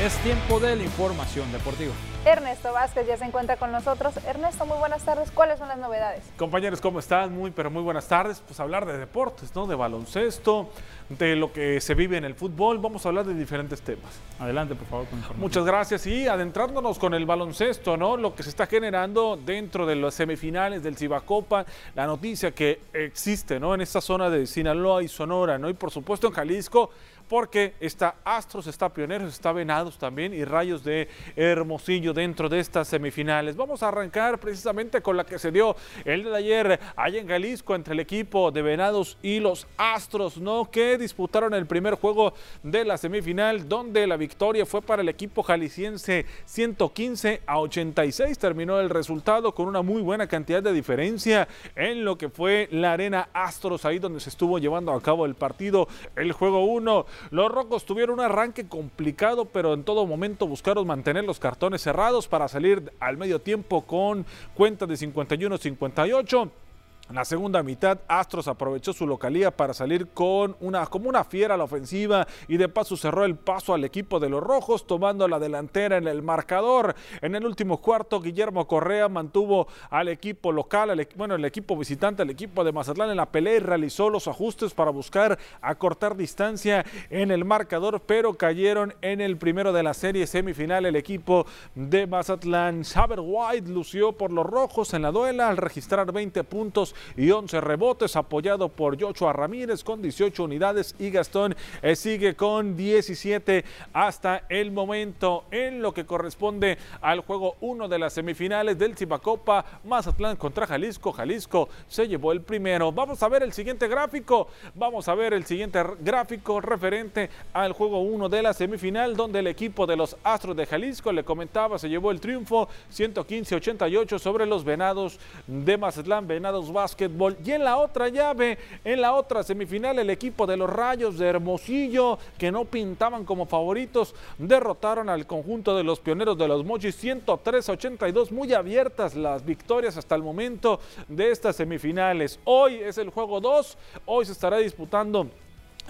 Es tiempo de la información deportiva. Ernesto Vázquez ya se encuentra con nosotros. Ernesto, muy buenas tardes. ¿Cuáles son las novedades? Compañeros, ¿cómo están? Muy, pero muy buenas tardes. Pues hablar de deportes, ¿no? De baloncesto, de lo que se vive en el fútbol. Vamos a hablar de diferentes temas. Adelante, por favor, con. Muchas gracias. Y adentrándonos con el baloncesto, ¿no? Lo que se está generando dentro de las semifinales del Cibacopa, la noticia que existe, ¿no? En esta zona de Sinaloa y Sonora, ¿no? Y por supuesto en Jalisco porque está Astros, está Pioneros, está Venados también y Rayos de Hermosillo dentro de estas semifinales. Vamos a arrancar precisamente con la que se dio el de ayer allá en Jalisco entre el equipo de Venados y los Astros, ¿no? Que disputaron el primer juego de la semifinal, donde la victoria fue para el equipo jalisciense 115 a 86. Terminó el resultado con una muy buena cantidad de diferencia en lo que fue la arena Astros, ahí donde se estuvo llevando a cabo el partido, el juego 1. Los Rocos tuvieron un arranque complicado, pero en todo momento buscaron mantener los cartones cerrados para salir al medio tiempo con cuenta de 51-58. En la segunda mitad, Astros aprovechó su localía para salir con una, como una fiera a la ofensiva y de paso cerró el paso al equipo de los rojos, tomando la delantera en el marcador. En el último cuarto, Guillermo Correa mantuvo al equipo local, bueno, el equipo visitante, el equipo de Mazatlán en la pelea y realizó los ajustes para buscar acortar distancia en el marcador, pero cayeron en el primero de la serie semifinal el equipo de Mazatlán. Saber White lució por los rojos en la duela al registrar 20 puntos y 11 rebotes, apoyado por Joshua Ramírez con 18 unidades y Gastón eh, sigue con 17 hasta el momento en lo que corresponde al juego 1 de las semifinales del Cibacopa Mazatlán contra Jalisco. Jalisco se llevó el primero. Vamos a ver el siguiente gráfico. Vamos a ver el siguiente gráfico referente al juego 1 de la semifinal donde el equipo de los Astros de Jalisco, le comentaba, se llevó el triunfo 115-88 sobre los Venados de Mazatlán, Venados Y en la otra llave, en la otra semifinal, el equipo de los Rayos de Hermosillo, que no pintaban como favoritos, derrotaron al conjunto de los pioneros de los Mochis 103-82. Muy abiertas las victorias hasta el momento de estas semifinales. Hoy es el juego 2, hoy se estará disputando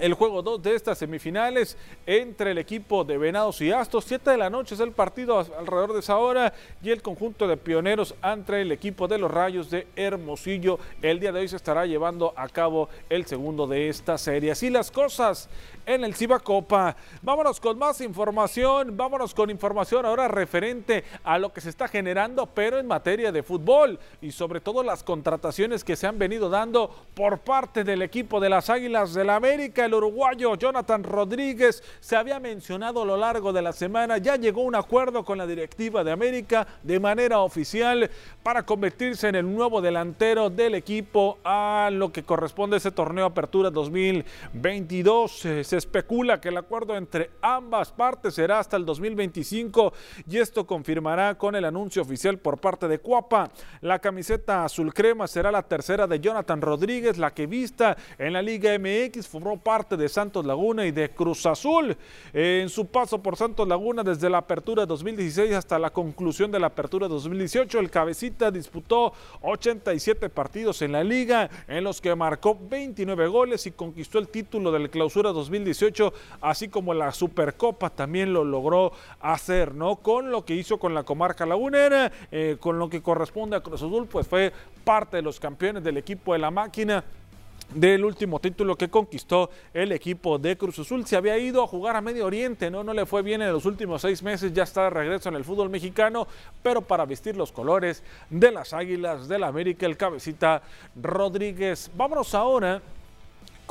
el juego 2 de estas semifinales entre el equipo de Venados y Astos. 7 de la noche es el partido alrededor de esa hora y el conjunto de pioneros entre el equipo de los Rayos de Hermosillo. El día de hoy se estará llevando a cabo el segundo de esta serie. Así las cosas en el Ciba Copa. Vámonos con más información, vámonos con información ahora referente a lo que se está generando, pero en materia de fútbol y sobre todo las contrataciones que se han venido dando por parte del equipo de las Águilas del la América. Uruguayo Jonathan Rodríguez se había mencionado a lo largo de la semana, ya llegó un acuerdo con la directiva de América de manera oficial para convertirse en el nuevo delantero del equipo a lo que corresponde a ese torneo Apertura 2022 se especula que el acuerdo entre ambas partes será hasta el 2025 y esto confirmará con el anuncio oficial por parte de Cuapa. La camiseta azul crema será la tercera de Jonathan Rodríguez, la que vista en la Liga MX formó parte de Santos Laguna y de Cruz Azul. En su paso por Santos Laguna desde la apertura 2016 hasta la conclusión de la apertura 2018, el cabecita disputó 87 partidos en la liga en los que marcó 29 goles y conquistó el título del clausura 2018 2018, así como la Supercopa también lo logró hacer, ¿no? Con lo que hizo con la comarca lagunera, eh, con lo que corresponde a Cruz Azul, pues fue parte de los campeones del equipo de la máquina del último título que conquistó el equipo de Cruz Azul. Se había ido a jugar a Medio Oriente, ¿no? No le fue bien en los últimos seis meses, ya está de regreso en el fútbol mexicano, pero para vestir los colores de las Águilas del América, el cabecita Rodríguez. Vámonos ahora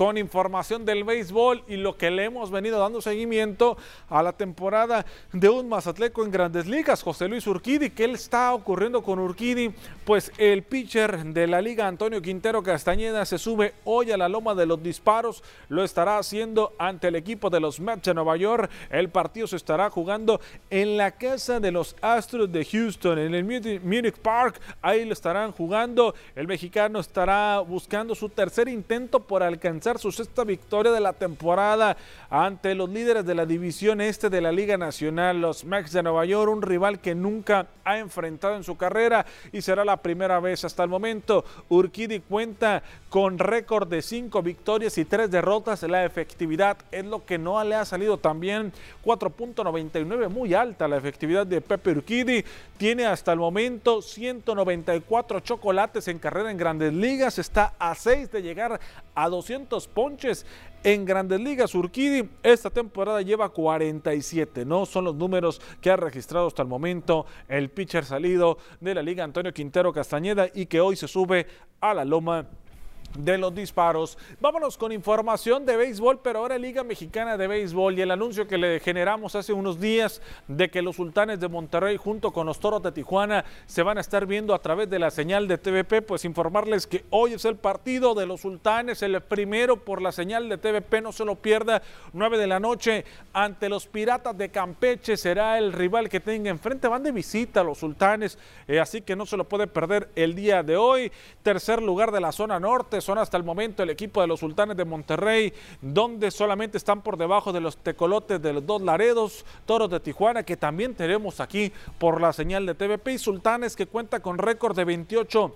con información del béisbol y lo que le hemos venido dando seguimiento a la temporada de un Mazatleco en Grandes Ligas, José Luis Urquidi. ¿Qué le está ocurriendo con Urquidi? Pues el pitcher de la liga, Antonio Quintero Castañeda, se sube hoy a la loma de los disparos. Lo estará haciendo ante el equipo de los Mets de Nueva York. El partido se estará jugando en la casa de los Astros de Houston, en el Munich Park. Ahí lo estarán jugando. El mexicano estará buscando su tercer intento por alcanzar su sexta victoria de la temporada ante los líderes de la división este de la Liga Nacional, los Max de Nueva York, un rival que nunca ha enfrentado en su carrera y será la primera vez hasta el momento. Urquidi cuenta con récord de cinco victorias y tres derrotas. La efectividad es lo que no le ha salido también 4.99, muy alta la efectividad de Pepe Urquidi. Tiene hasta el momento 194 chocolates en carrera en grandes ligas, está a 6 de llegar a 200 ponches en Grandes Ligas. Urquidi esta temporada lleva 47, ¿no? Son los números que ha registrado hasta el momento el pitcher salido de la liga Antonio Quintero Castañeda y que hoy se sube a la loma de los disparos. Vámonos con información de béisbol, pero ahora Liga Mexicana de Béisbol y el anuncio que le generamos hace unos días de que los sultanes de Monterrey junto con los toros de Tijuana se van a estar viendo a través de la señal de TVP, pues informarles que hoy es el partido de los sultanes, el primero por la señal de TVP, no se lo pierda, 9 de la noche ante los piratas de Campeche será el rival que tenga enfrente, van de visita los sultanes, eh, así que no se lo puede perder el día de hoy, tercer lugar de la zona norte, son hasta el momento el equipo de los Sultanes de Monterrey, donde solamente están por debajo de los tecolotes de los dos Laredos, Toros de Tijuana, que también tenemos aquí por la señal de TVP y Sultanes que cuenta con récord de 28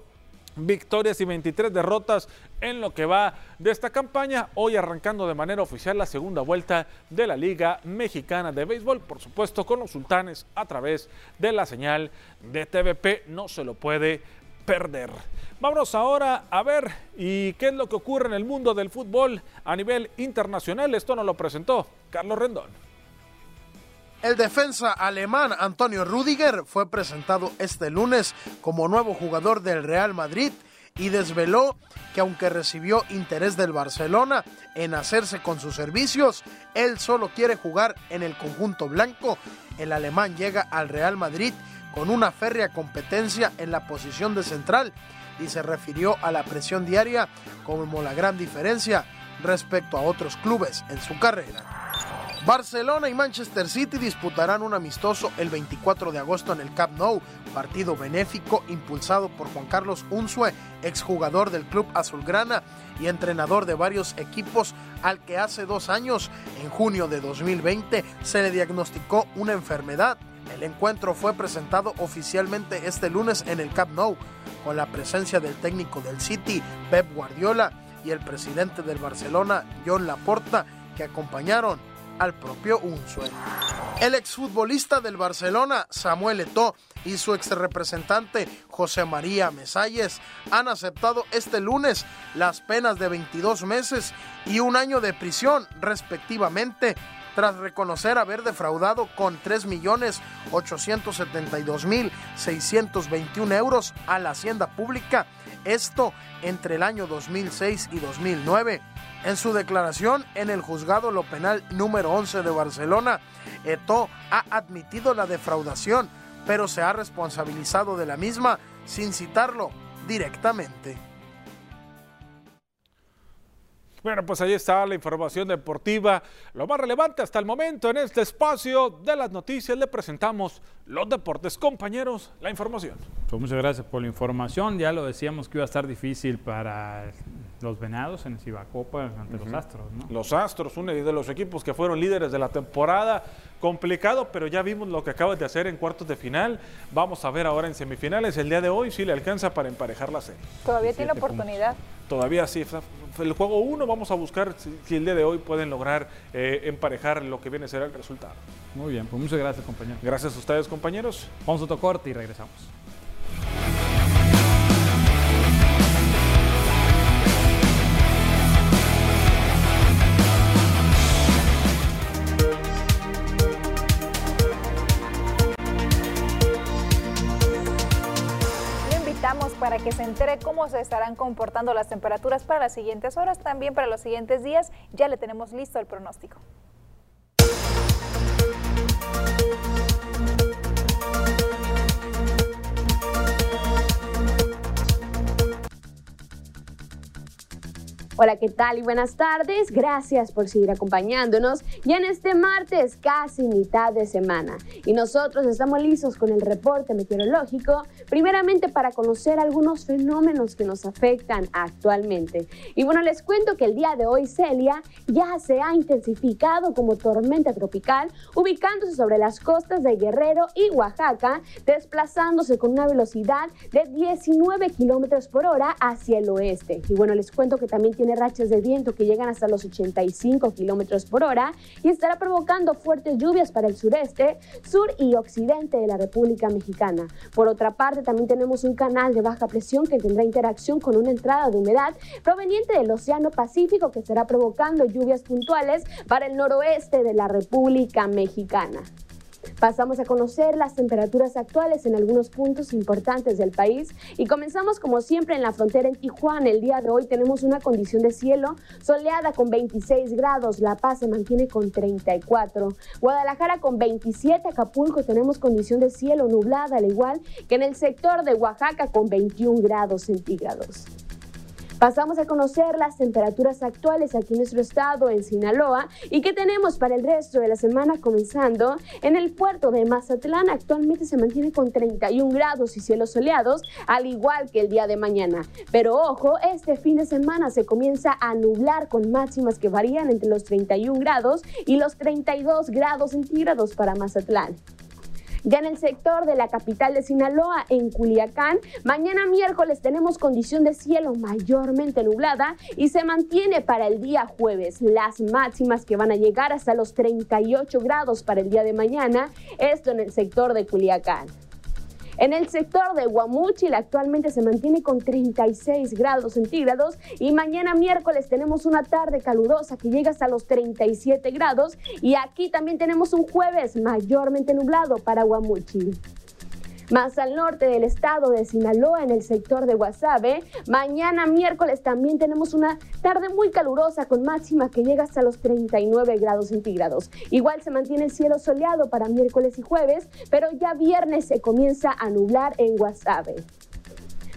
victorias y 23 derrotas en lo que va de esta campaña. Hoy arrancando de manera oficial la segunda vuelta de la Liga Mexicana de Béisbol, por supuesto con los sultanes a través de la señal de TVP. No se lo puede perder. Vámonos ahora a ver y qué es lo que ocurre en el mundo del fútbol a nivel internacional. Esto nos lo presentó Carlos Rendón. El defensa alemán Antonio Rudiger fue presentado este lunes como nuevo jugador del Real Madrid y desveló que aunque recibió interés del Barcelona en hacerse con sus servicios, él solo quiere jugar en el conjunto blanco. El alemán llega al Real Madrid con una férrea competencia en la posición de central y se refirió a la presión diaria como la gran diferencia respecto a otros clubes en su carrera. Barcelona y Manchester City disputarán un amistoso el 24 de agosto en el Camp Nou, partido benéfico impulsado por Juan Carlos Unzue, exjugador del club azulgrana y entrenador de varios equipos al que hace dos años, en junio de 2020, se le diagnosticó una enfermedad. El encuentro fue presentado oficialmente este lunes en el Camp Nou, con la presencia del técnico del City, Pep Guardiola, y el presidente del Barcelona, John Laporta, que acompañaron al propio Unzuel. El exfutbolista del Barcelona, Samuel Eto'o, y su exrepresentante José María Mesalles han aceptado este lunes las penas de 22 meses y un año de prisión, respectivamente, tras reconocer haber defraudado con 3.872.621 euros a la hacienda pública, esto entre el año 2006 y 2009. En su declaración en el juzgado lo penal número 11 de Barcelona, Eto ha admitido la defraudación, pero se ha responsabilizado de la misma sin citarlo directamente. Bueno, pues ahí está la información deportiva, lo más relevante hasta el momento en este espacio de las noticias. Le presentamos los deportes, compañeros, la información. Pues muchas gracias por la información. Ya lo decíamos que iba a estar difícil para los Venados en Cibacopa ante los Astros. ¿no? Los Astros, uno de los equipos que fueron líderes de la temporada. Complicado, pero ya vimos lo que acabas de hacer en cuartos de final. Vamos a ver ahora en semifinales. El día de hoy sí le alcanza para emparejar la serie. Todavía tiene oportunidad. Todavía sí. El juego 1 vamos a buscar si, el día de hoy pueden lograr eh, emparejar lo que viene a ser el resultado. Muy bien, pues muchas gracias compañero. Gracias a ustedes compañeros. Vamos a otro corte y regresamos. para que se entere cómo se estarán comportando las temperaturas para las siguientes horas, también para los siguientes días. Ya le tenemos listo el pronóstico. Hola, ¿qué tal y buenas tardes? Gracias por seguir acompañándonos ya en este martes, casi mitad de semana. Y nosotros estamos listos con el reporte meteorológico, primeramente para conocer algunos fenómenos que nos afectan actualmente. Y bueno, les cuento que el día de hoy Celia ya se ha intensificado como tormenta tropical, ubicándose sobre las costas de Guerrero y Oaxaca, desplazándose con una velocidad de 19 kilómetros por hora hacia el oeste. Y bueno, les cuento que también tiene rachas de viento que llegan hasta los 85 kilómetros por hora y estará provocando fuertes lluvias para el sureste, sur y occidente de la República Mexicana. Por otra parte, también tenemos un canal de baja presión que tendrá interacción con una entrada de humedad proveniente del Océano Pacífico que estará provocando lluvias puntuales para el noroeste de la República Mexicana. Pasamos a conocer las temperaturas actuales en algunos puntos importantes del país y comenzamos como siempre en la frontera en Tijuana. El día de hoy tenemos una condición de cielo soleada con 26 grados, La Paz se mantiene con 34, Guadalajara con 27, Acapulco tenemos condición de cielo nublada al igual que en el sector de Oaxaca con 21 grados centígrados. Pasamos a conocer las temperaturas actuales aquí en nuestro estado, en Sinaloa, y qué tenemos para el resto de la semana comenzando en el puerto de Mazatlán. Actualmente se mantiene con 31 grados y cielos soleados, al igual que el día de mañana. Pero ojo, este fin de semana se comienza a nublar con máximas que varían entre los 31 grados y los 32 grados centígrados para Mazatlán. Ya en el sector de la capital de Sinaloa, en Culiacán, mañana miércoles tenemos condición de cielo mayormente nublada y se mantiene para el día jueves las máximas que van a llegar hasta los 38 grados para el día de mañana, esto en el sector de Culiacán. En el sector de Guamúchil actualmente se mantiene con 36 grados centígrados y mañana miércoles tenemos una tarde calurosa que llega hasta los 37 grados y aquí también tenemos un jueves mayormente nublado para Guamúchil. Más al norte del estado de Sinaloa, en el sector de Guasave, mañana miércoles también tenemos una tarde muy calurosa con máxima que llega hasta los 39 grados centígrados. Igual se mantiene el cielo soleado para miércoles y jueves, pero ya viernes se comienza a nublar en Guasave.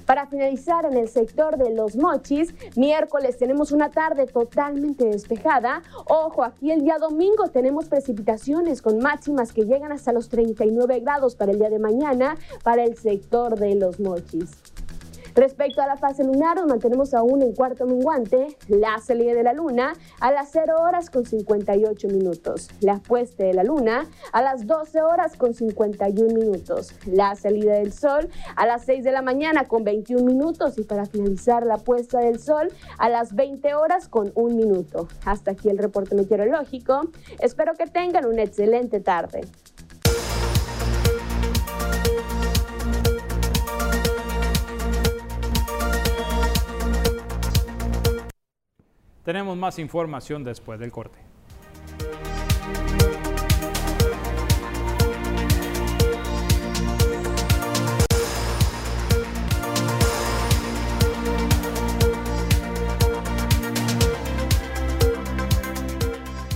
Para finalizar en el sector de los mochis, miércoles tenemos una tarde totalmente despejada. Ojo, aquí el día domingo tenemos precipitaciones con máximas que llegan hasta los 39 grados para el día de mañana para el sector de los mochis. Respecto a la fase lunar, nos mantenemos aún en cuarto menguante, la salida de la luna a las 0 horas con 58 minutos, la puesta de la luna a las 12 horas con 51 minutos, la salida del sol a las 6 de la mañana con 21 minutos y para finalizar la puesta del sol a las 20 horas con 1 minuto. Hasta aquí el reporte meteorológico. Espero que tengan una excelente tarde. Tenemos más información después del corte.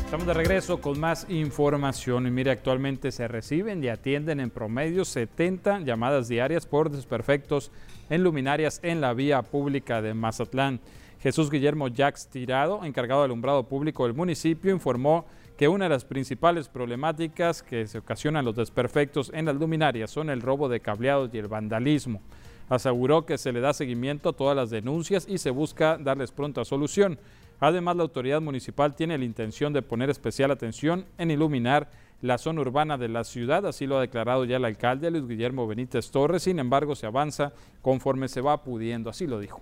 Estamos de regreso con más información y mire, actualmente se reciben y atienden en promedio 70 llamadas diarias por desperfectos en luminarias en la vía pública de Mazatlán. Jesús Guillermo Jax Tirado, encargado de alumbrado público del municipio, informó que una de las principales problemáticas que se ocasionan los desperfectos en las luminarias son el robo de cableados y el vandalismo. Aseguró que se le da seguimiento a todas las denuncias y se busca darles pronta solución. Además, la autoridad municipal tiene la intención de poner especial atención en iluminar la zona urbana de la ciudad, así lo ha declarado ya el alcalde Luis Guillermo Benítez Torres, sin embargo se avanza conforme se va pudiendo, así lo dijo.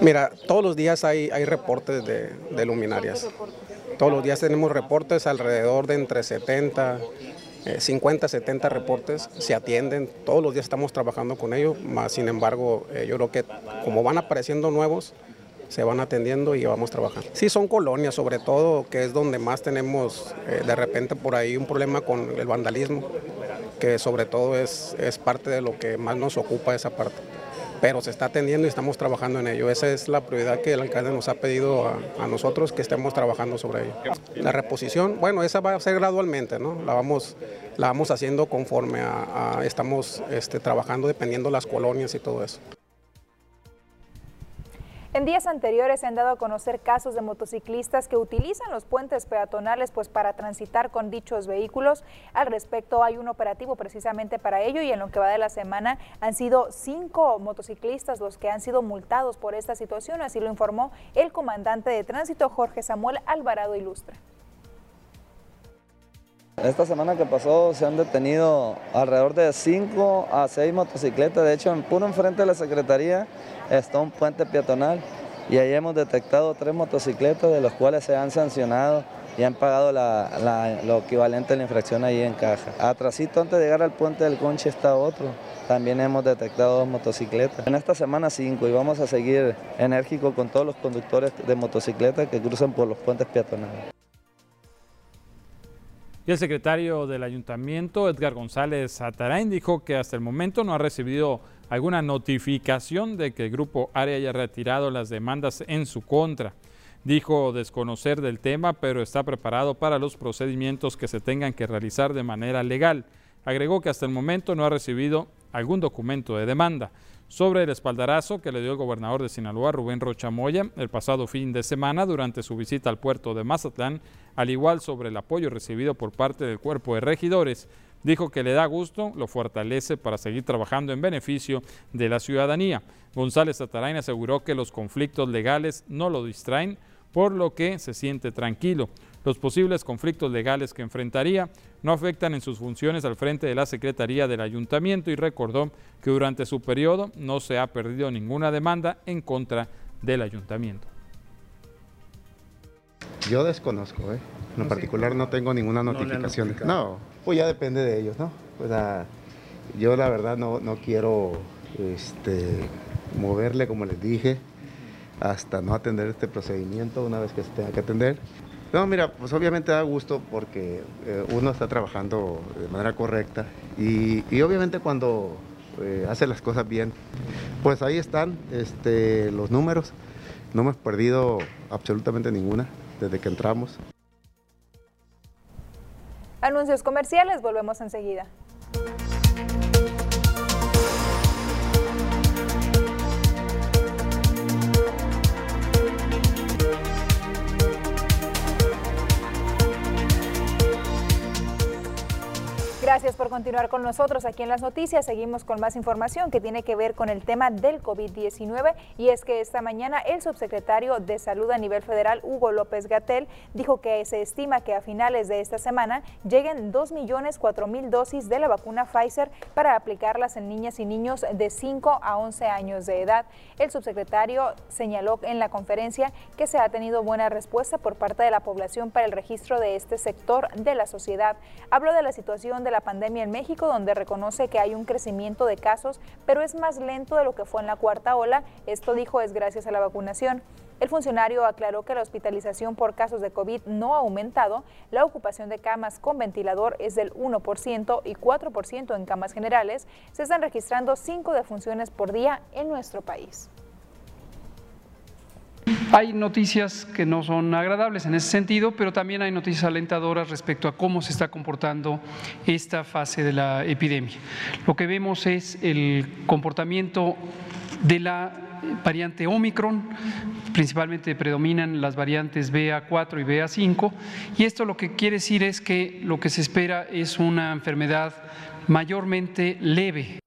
Mira, todos los días hay, hay reportes de, luminarias. Todos los días tenemos reportes alrededor de entre 70, 50, 70 reportes. Se atienden, todos los días estamos trabajando con ellos, más sin embargo, eh, yo creo que como van apareciendo nuevos, se van atendiendo y vamos trabajando. Sí, son colonias sobre todo, que es donde más tenemos eh, de repente por ahí un problema con el vandalismo, que sobre todo es, es parte de lo que más nos ocupa esa parte pero se está atendiendo y estamos trabajando en ello. Esa es la prioridad que el alcalde nos ha pedido a, nosotros que estemos trabajando sobre ello. La reposición, bueno, esa va a ser gradualmente, ¿no? La vamos, la vamos haciendo conforme a, estamos este, trabajando dependiendo las colonias y todo eso. En días anteriores se han dado a conocer casos de motociclistas que utilizan los puentes peatonales pues para transitar con dichos vehículos. Al respecto hay un operativo precisamente para ello y en lo que va de la semana han sido cinco motociclistas los que han sido multados por esta situación, así lo informó el comandante de tránsito Jorge Samuel Alvarado Ilustra. Esta semana que pasó se han detenido alrededor de 5 a 6 motocicletas, de hecho en puro enfrente de la Secretaría está un puente peatonal y ahí hemos detectado tres motocicletas de los cuales se han sancionado y han pagado lo equivalente a la infracción ahí en caja. Atrasito antes de llegar al puente del Conche está otro. También hemos detectado dos motocicletas. En esta semana cinco y vamos a seguir enérgico con todos los conductores de motocicletas que cruzan por los puentes peatonales. Y el secretario del ayuntamiento, Edgar González Atarain, dijo que hasta el momento no ha recibido alguna notificación de que el grupo ARE haya retirado las demandas en su contra. Dijo desconocer del tema, pero está preparado para los procedimientos que se tengan que realizar de manera legal. Agregó que hasta el momento no ha recibido algún documento de demanda sobre el espaldarazo que le dio el gobernador de Sinaloa, Rubén Rocha Moya, el pasado fin de semana durante su visita al puerto de Mazatlán, al igual sobre el apoyo recibido por parte del cuerpo de regidores. Dijo que le da gusto, lo fortalece para seguir trabajando en beneficio de la ciudadanía. González Atarain aseguró que los conflictos legales no lo distraen, por lo que se siente tranquilo. Los posibles conflictos legales que enfrentaría no afectan en sus funciones al frente de la Secretaría del Ayuntamiento y recordó que durante su periodo no se ha perdido ninguna demanda en contra del Ayuntamiento. Yo desconozco, ¿eh? en lo particular no tengo ninguna notificación. No, pues ya depende de ellos, ¿no? Pues yo la verdad no, no quiero este, moverle, como les dije, hasta no atender este procedimiento una vez que se tenga que atender. No, mira, pues obviamente da gusto porque eh, uno está trabajando de manera correcta y, obviamente cuando eh, hace las cosas bien, pues ahí están este, los números. No hemos perdido absolutamente ninguna desde que entramos. Anuncios comerciales, volvemos enseguida. Gracias por continuar con nosotros aquí en las noticias. Seguimos con más información que tiene que ver con el tema del COVID-19 y es que esta mañana el subsecretario de Salud a nivel federal, Hugo López Gatel, dijo que se estima que a finales de esta semana lleguen 2 millones 4 mil dosis de la vacuna Pfizer para aplicarlas en niñas y niños de 5 a 11 años de edad. El subsecretario señaló en la conferencia que se ha tenido buena respuesta por parte de la población para el registro de este sector de la sociedad. Habló de la situación de la pandemia en México, donde reconoce que hay un crecimiento de casos, pero es más lento de lo que fue en la cuarta ola. Esto dijo es gracias a la vacunación. El funcionario aclaró que la hospitalización por casos de COVID no ha aumentado, la ocupación de camas con ventilador es del 1% y 4% en camas generales. Se están registrando cinco defunciones por día en nuestro país. Hay noticias que no son agradables en ese sentido, pero también hay noticias alentadoras respecto a cómo se está comportando esta fase de la epidemia. Lo que vemos es el comportamiento de la variante Omicron, principalmente predominan las variantes BA4 y BA5, y esto lo que quiere decir es que lo que se espera es una enfermedad mayormente leve.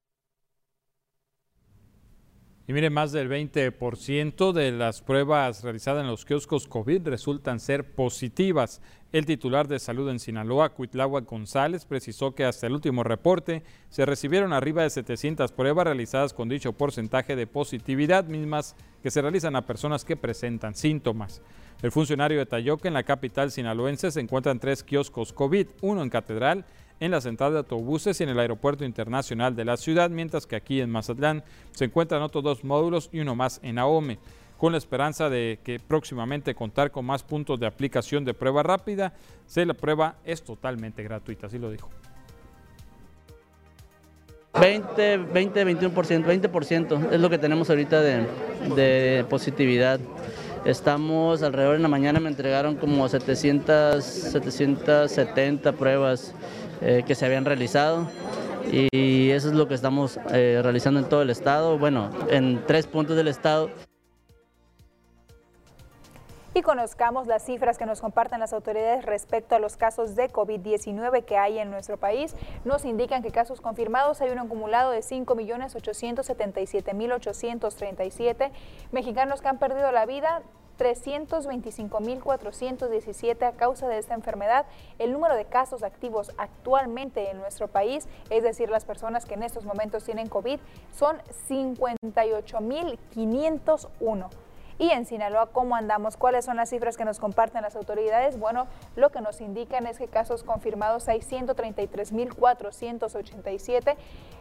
Y mire, más del 20% de las pruebas realizadas en los kioscos COVID resultan ser positivas. El titular de salud en Sinaloa, Cuitlagua González, precisó que hasta el último reporte se recibieron arriba de 700 pruebas realizadas con dicho porcentaje de positividad, mismas que se realizan a personas que presentan síntomas. El funcionario detalló que en la capital sinaloense se encuentran tres kioscos COVID, uno en Catedral en la central de autobuses y en el aeropuerto internacional de la ciudad, mientras que aquí en Mazatlán se encuentran otros dos módulos y uno más en Ahome, con la esperanza de que próximamente contar con más puntos de aplicación de prueba rápida. Se la prueba es totalmente gratuita, así lo dijo. 20, 20, 21%, 20% es lo que tenemos ahorita de, de positividad. Estamos alrededor en la mañana me entregaron como 700, 770 pruebas eh, que se habían realizado y eso es lo que estamos eh, realizando en todo el estado, bueno, en tres puntos del estado. Y conozcamos las cifras que nos comparten las autoridades respecto a los casos de COVID-19 que hay en nuestro país. Nos indican que casos confirmados hay un acumulado de 5.877.837 mexicanos que han perdido la vida, 325.417 a causa de esta enfermedad. El número de casos activos actualmente en nuestro país, es decir, las personas que en estos momentos tienen COVID, son 58.501. Y en Sinaloa, ¿cómo andamos? ¿Cuáles son las cifras que nos comparten las autoridades? Bueno, lo que nos indican es que casos confirmados hay 133.487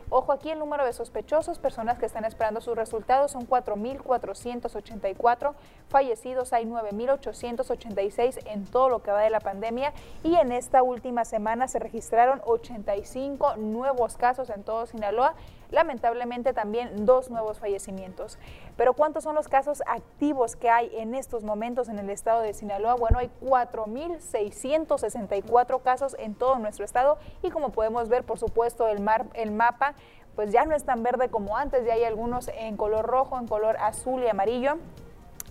Ojo aquí el número de sospechosos, personas que están esperando sus resultados son 4.484, fallecidos hay 9.886 en todo lo que va de la pandemia y en esta última semana se registraron 85 nuevos casos en todo Sinaloa lamentablemente también dos nuevos fallecimientos. Pero ¿cuántos son los casos activos que hay en estos momentos en el estado de Sinaloa? Bueno, hay 4.664 casos en todo nuestro estado y como podemos ver, por supuesto, el, mar, el mapa pues ya no es tan verde como antes, ya hay algunos en color rojo, en color azul y amarillo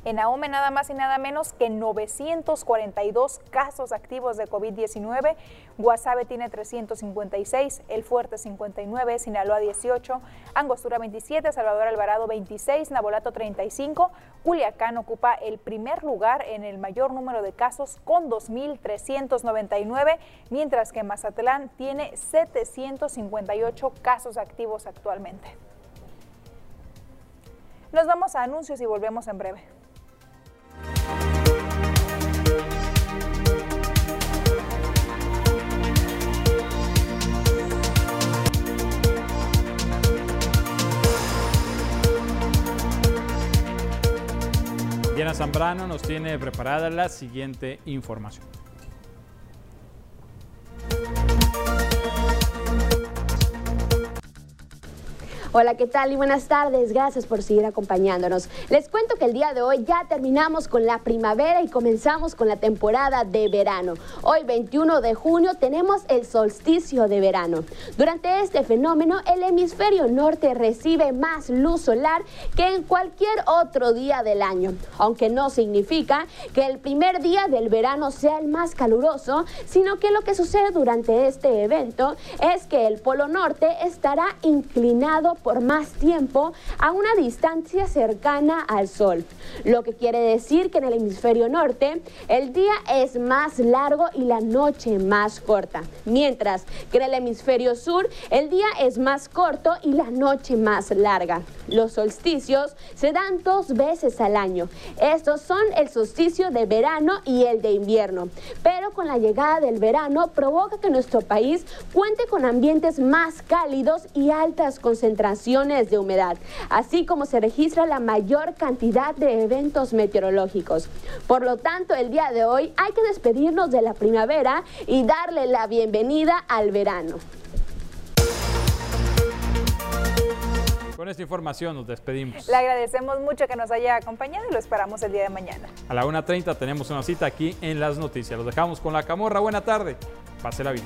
En Ahome nada más y nada menos que 942 casos activos de COVID-19. Guasave tiene 356, El Fuerte 59, Sinaloa 18, Angostura 27, Salvador Alvarado 26, Nabolato 35. Culiacán ocupa el primer lugar en el mayor número de casos con 2.399, mientras que Mazatlán tiene 758 casos activos actualmente. Nos vamos a anuncios y volvemos en breve. Diana Zambrano nos tiene preparada la siguiente información. Hola, ¿qué tal? Y buenas tardes. Gracias por seguir acompañándonos. Les cuento que el día de hoy ya terminamos con la primavera y comenzamos con la temporada de verano. Hoy, 21 de junio, tenemos el solsticio de verano. Durante este fenómeno, el hemisferio norte recibe más luz solar que en cualquier otro día del año, aunque no significa que el primer día del verano sea el más caluroso, sino que lo que sucede durante este evento es que el polo norte estará inclinado por más tiempo a una distancia cercana al Sol, lo que quiere decir que en el hemisferio norte el día es más largo y la noche más corta, mientras que en el hemisferio sur el día es más corto y la noche más larga. Los solsticios se dan dos veces al año. Estos son el solsticio de verano y el de invierno, pero con la llegada del verano provoca que nuestro país cuente con ambientes más cálidos y altas concentraciones de humedad, así como se registra la mayor cantidad de eventos meteorológicos. Por lo tanto, el día de hoy hay que despedirnos de la primavera y darle la bienvenida al verano. Con esta información nos despedimos. Le agradecemos mucho que nos haya acompañado y lo esperamos el día de mañana. A la 1.30 tenemos una cita aquí en las noticias. Los dejamos con la camorra. Buena tarde. Pase la vida.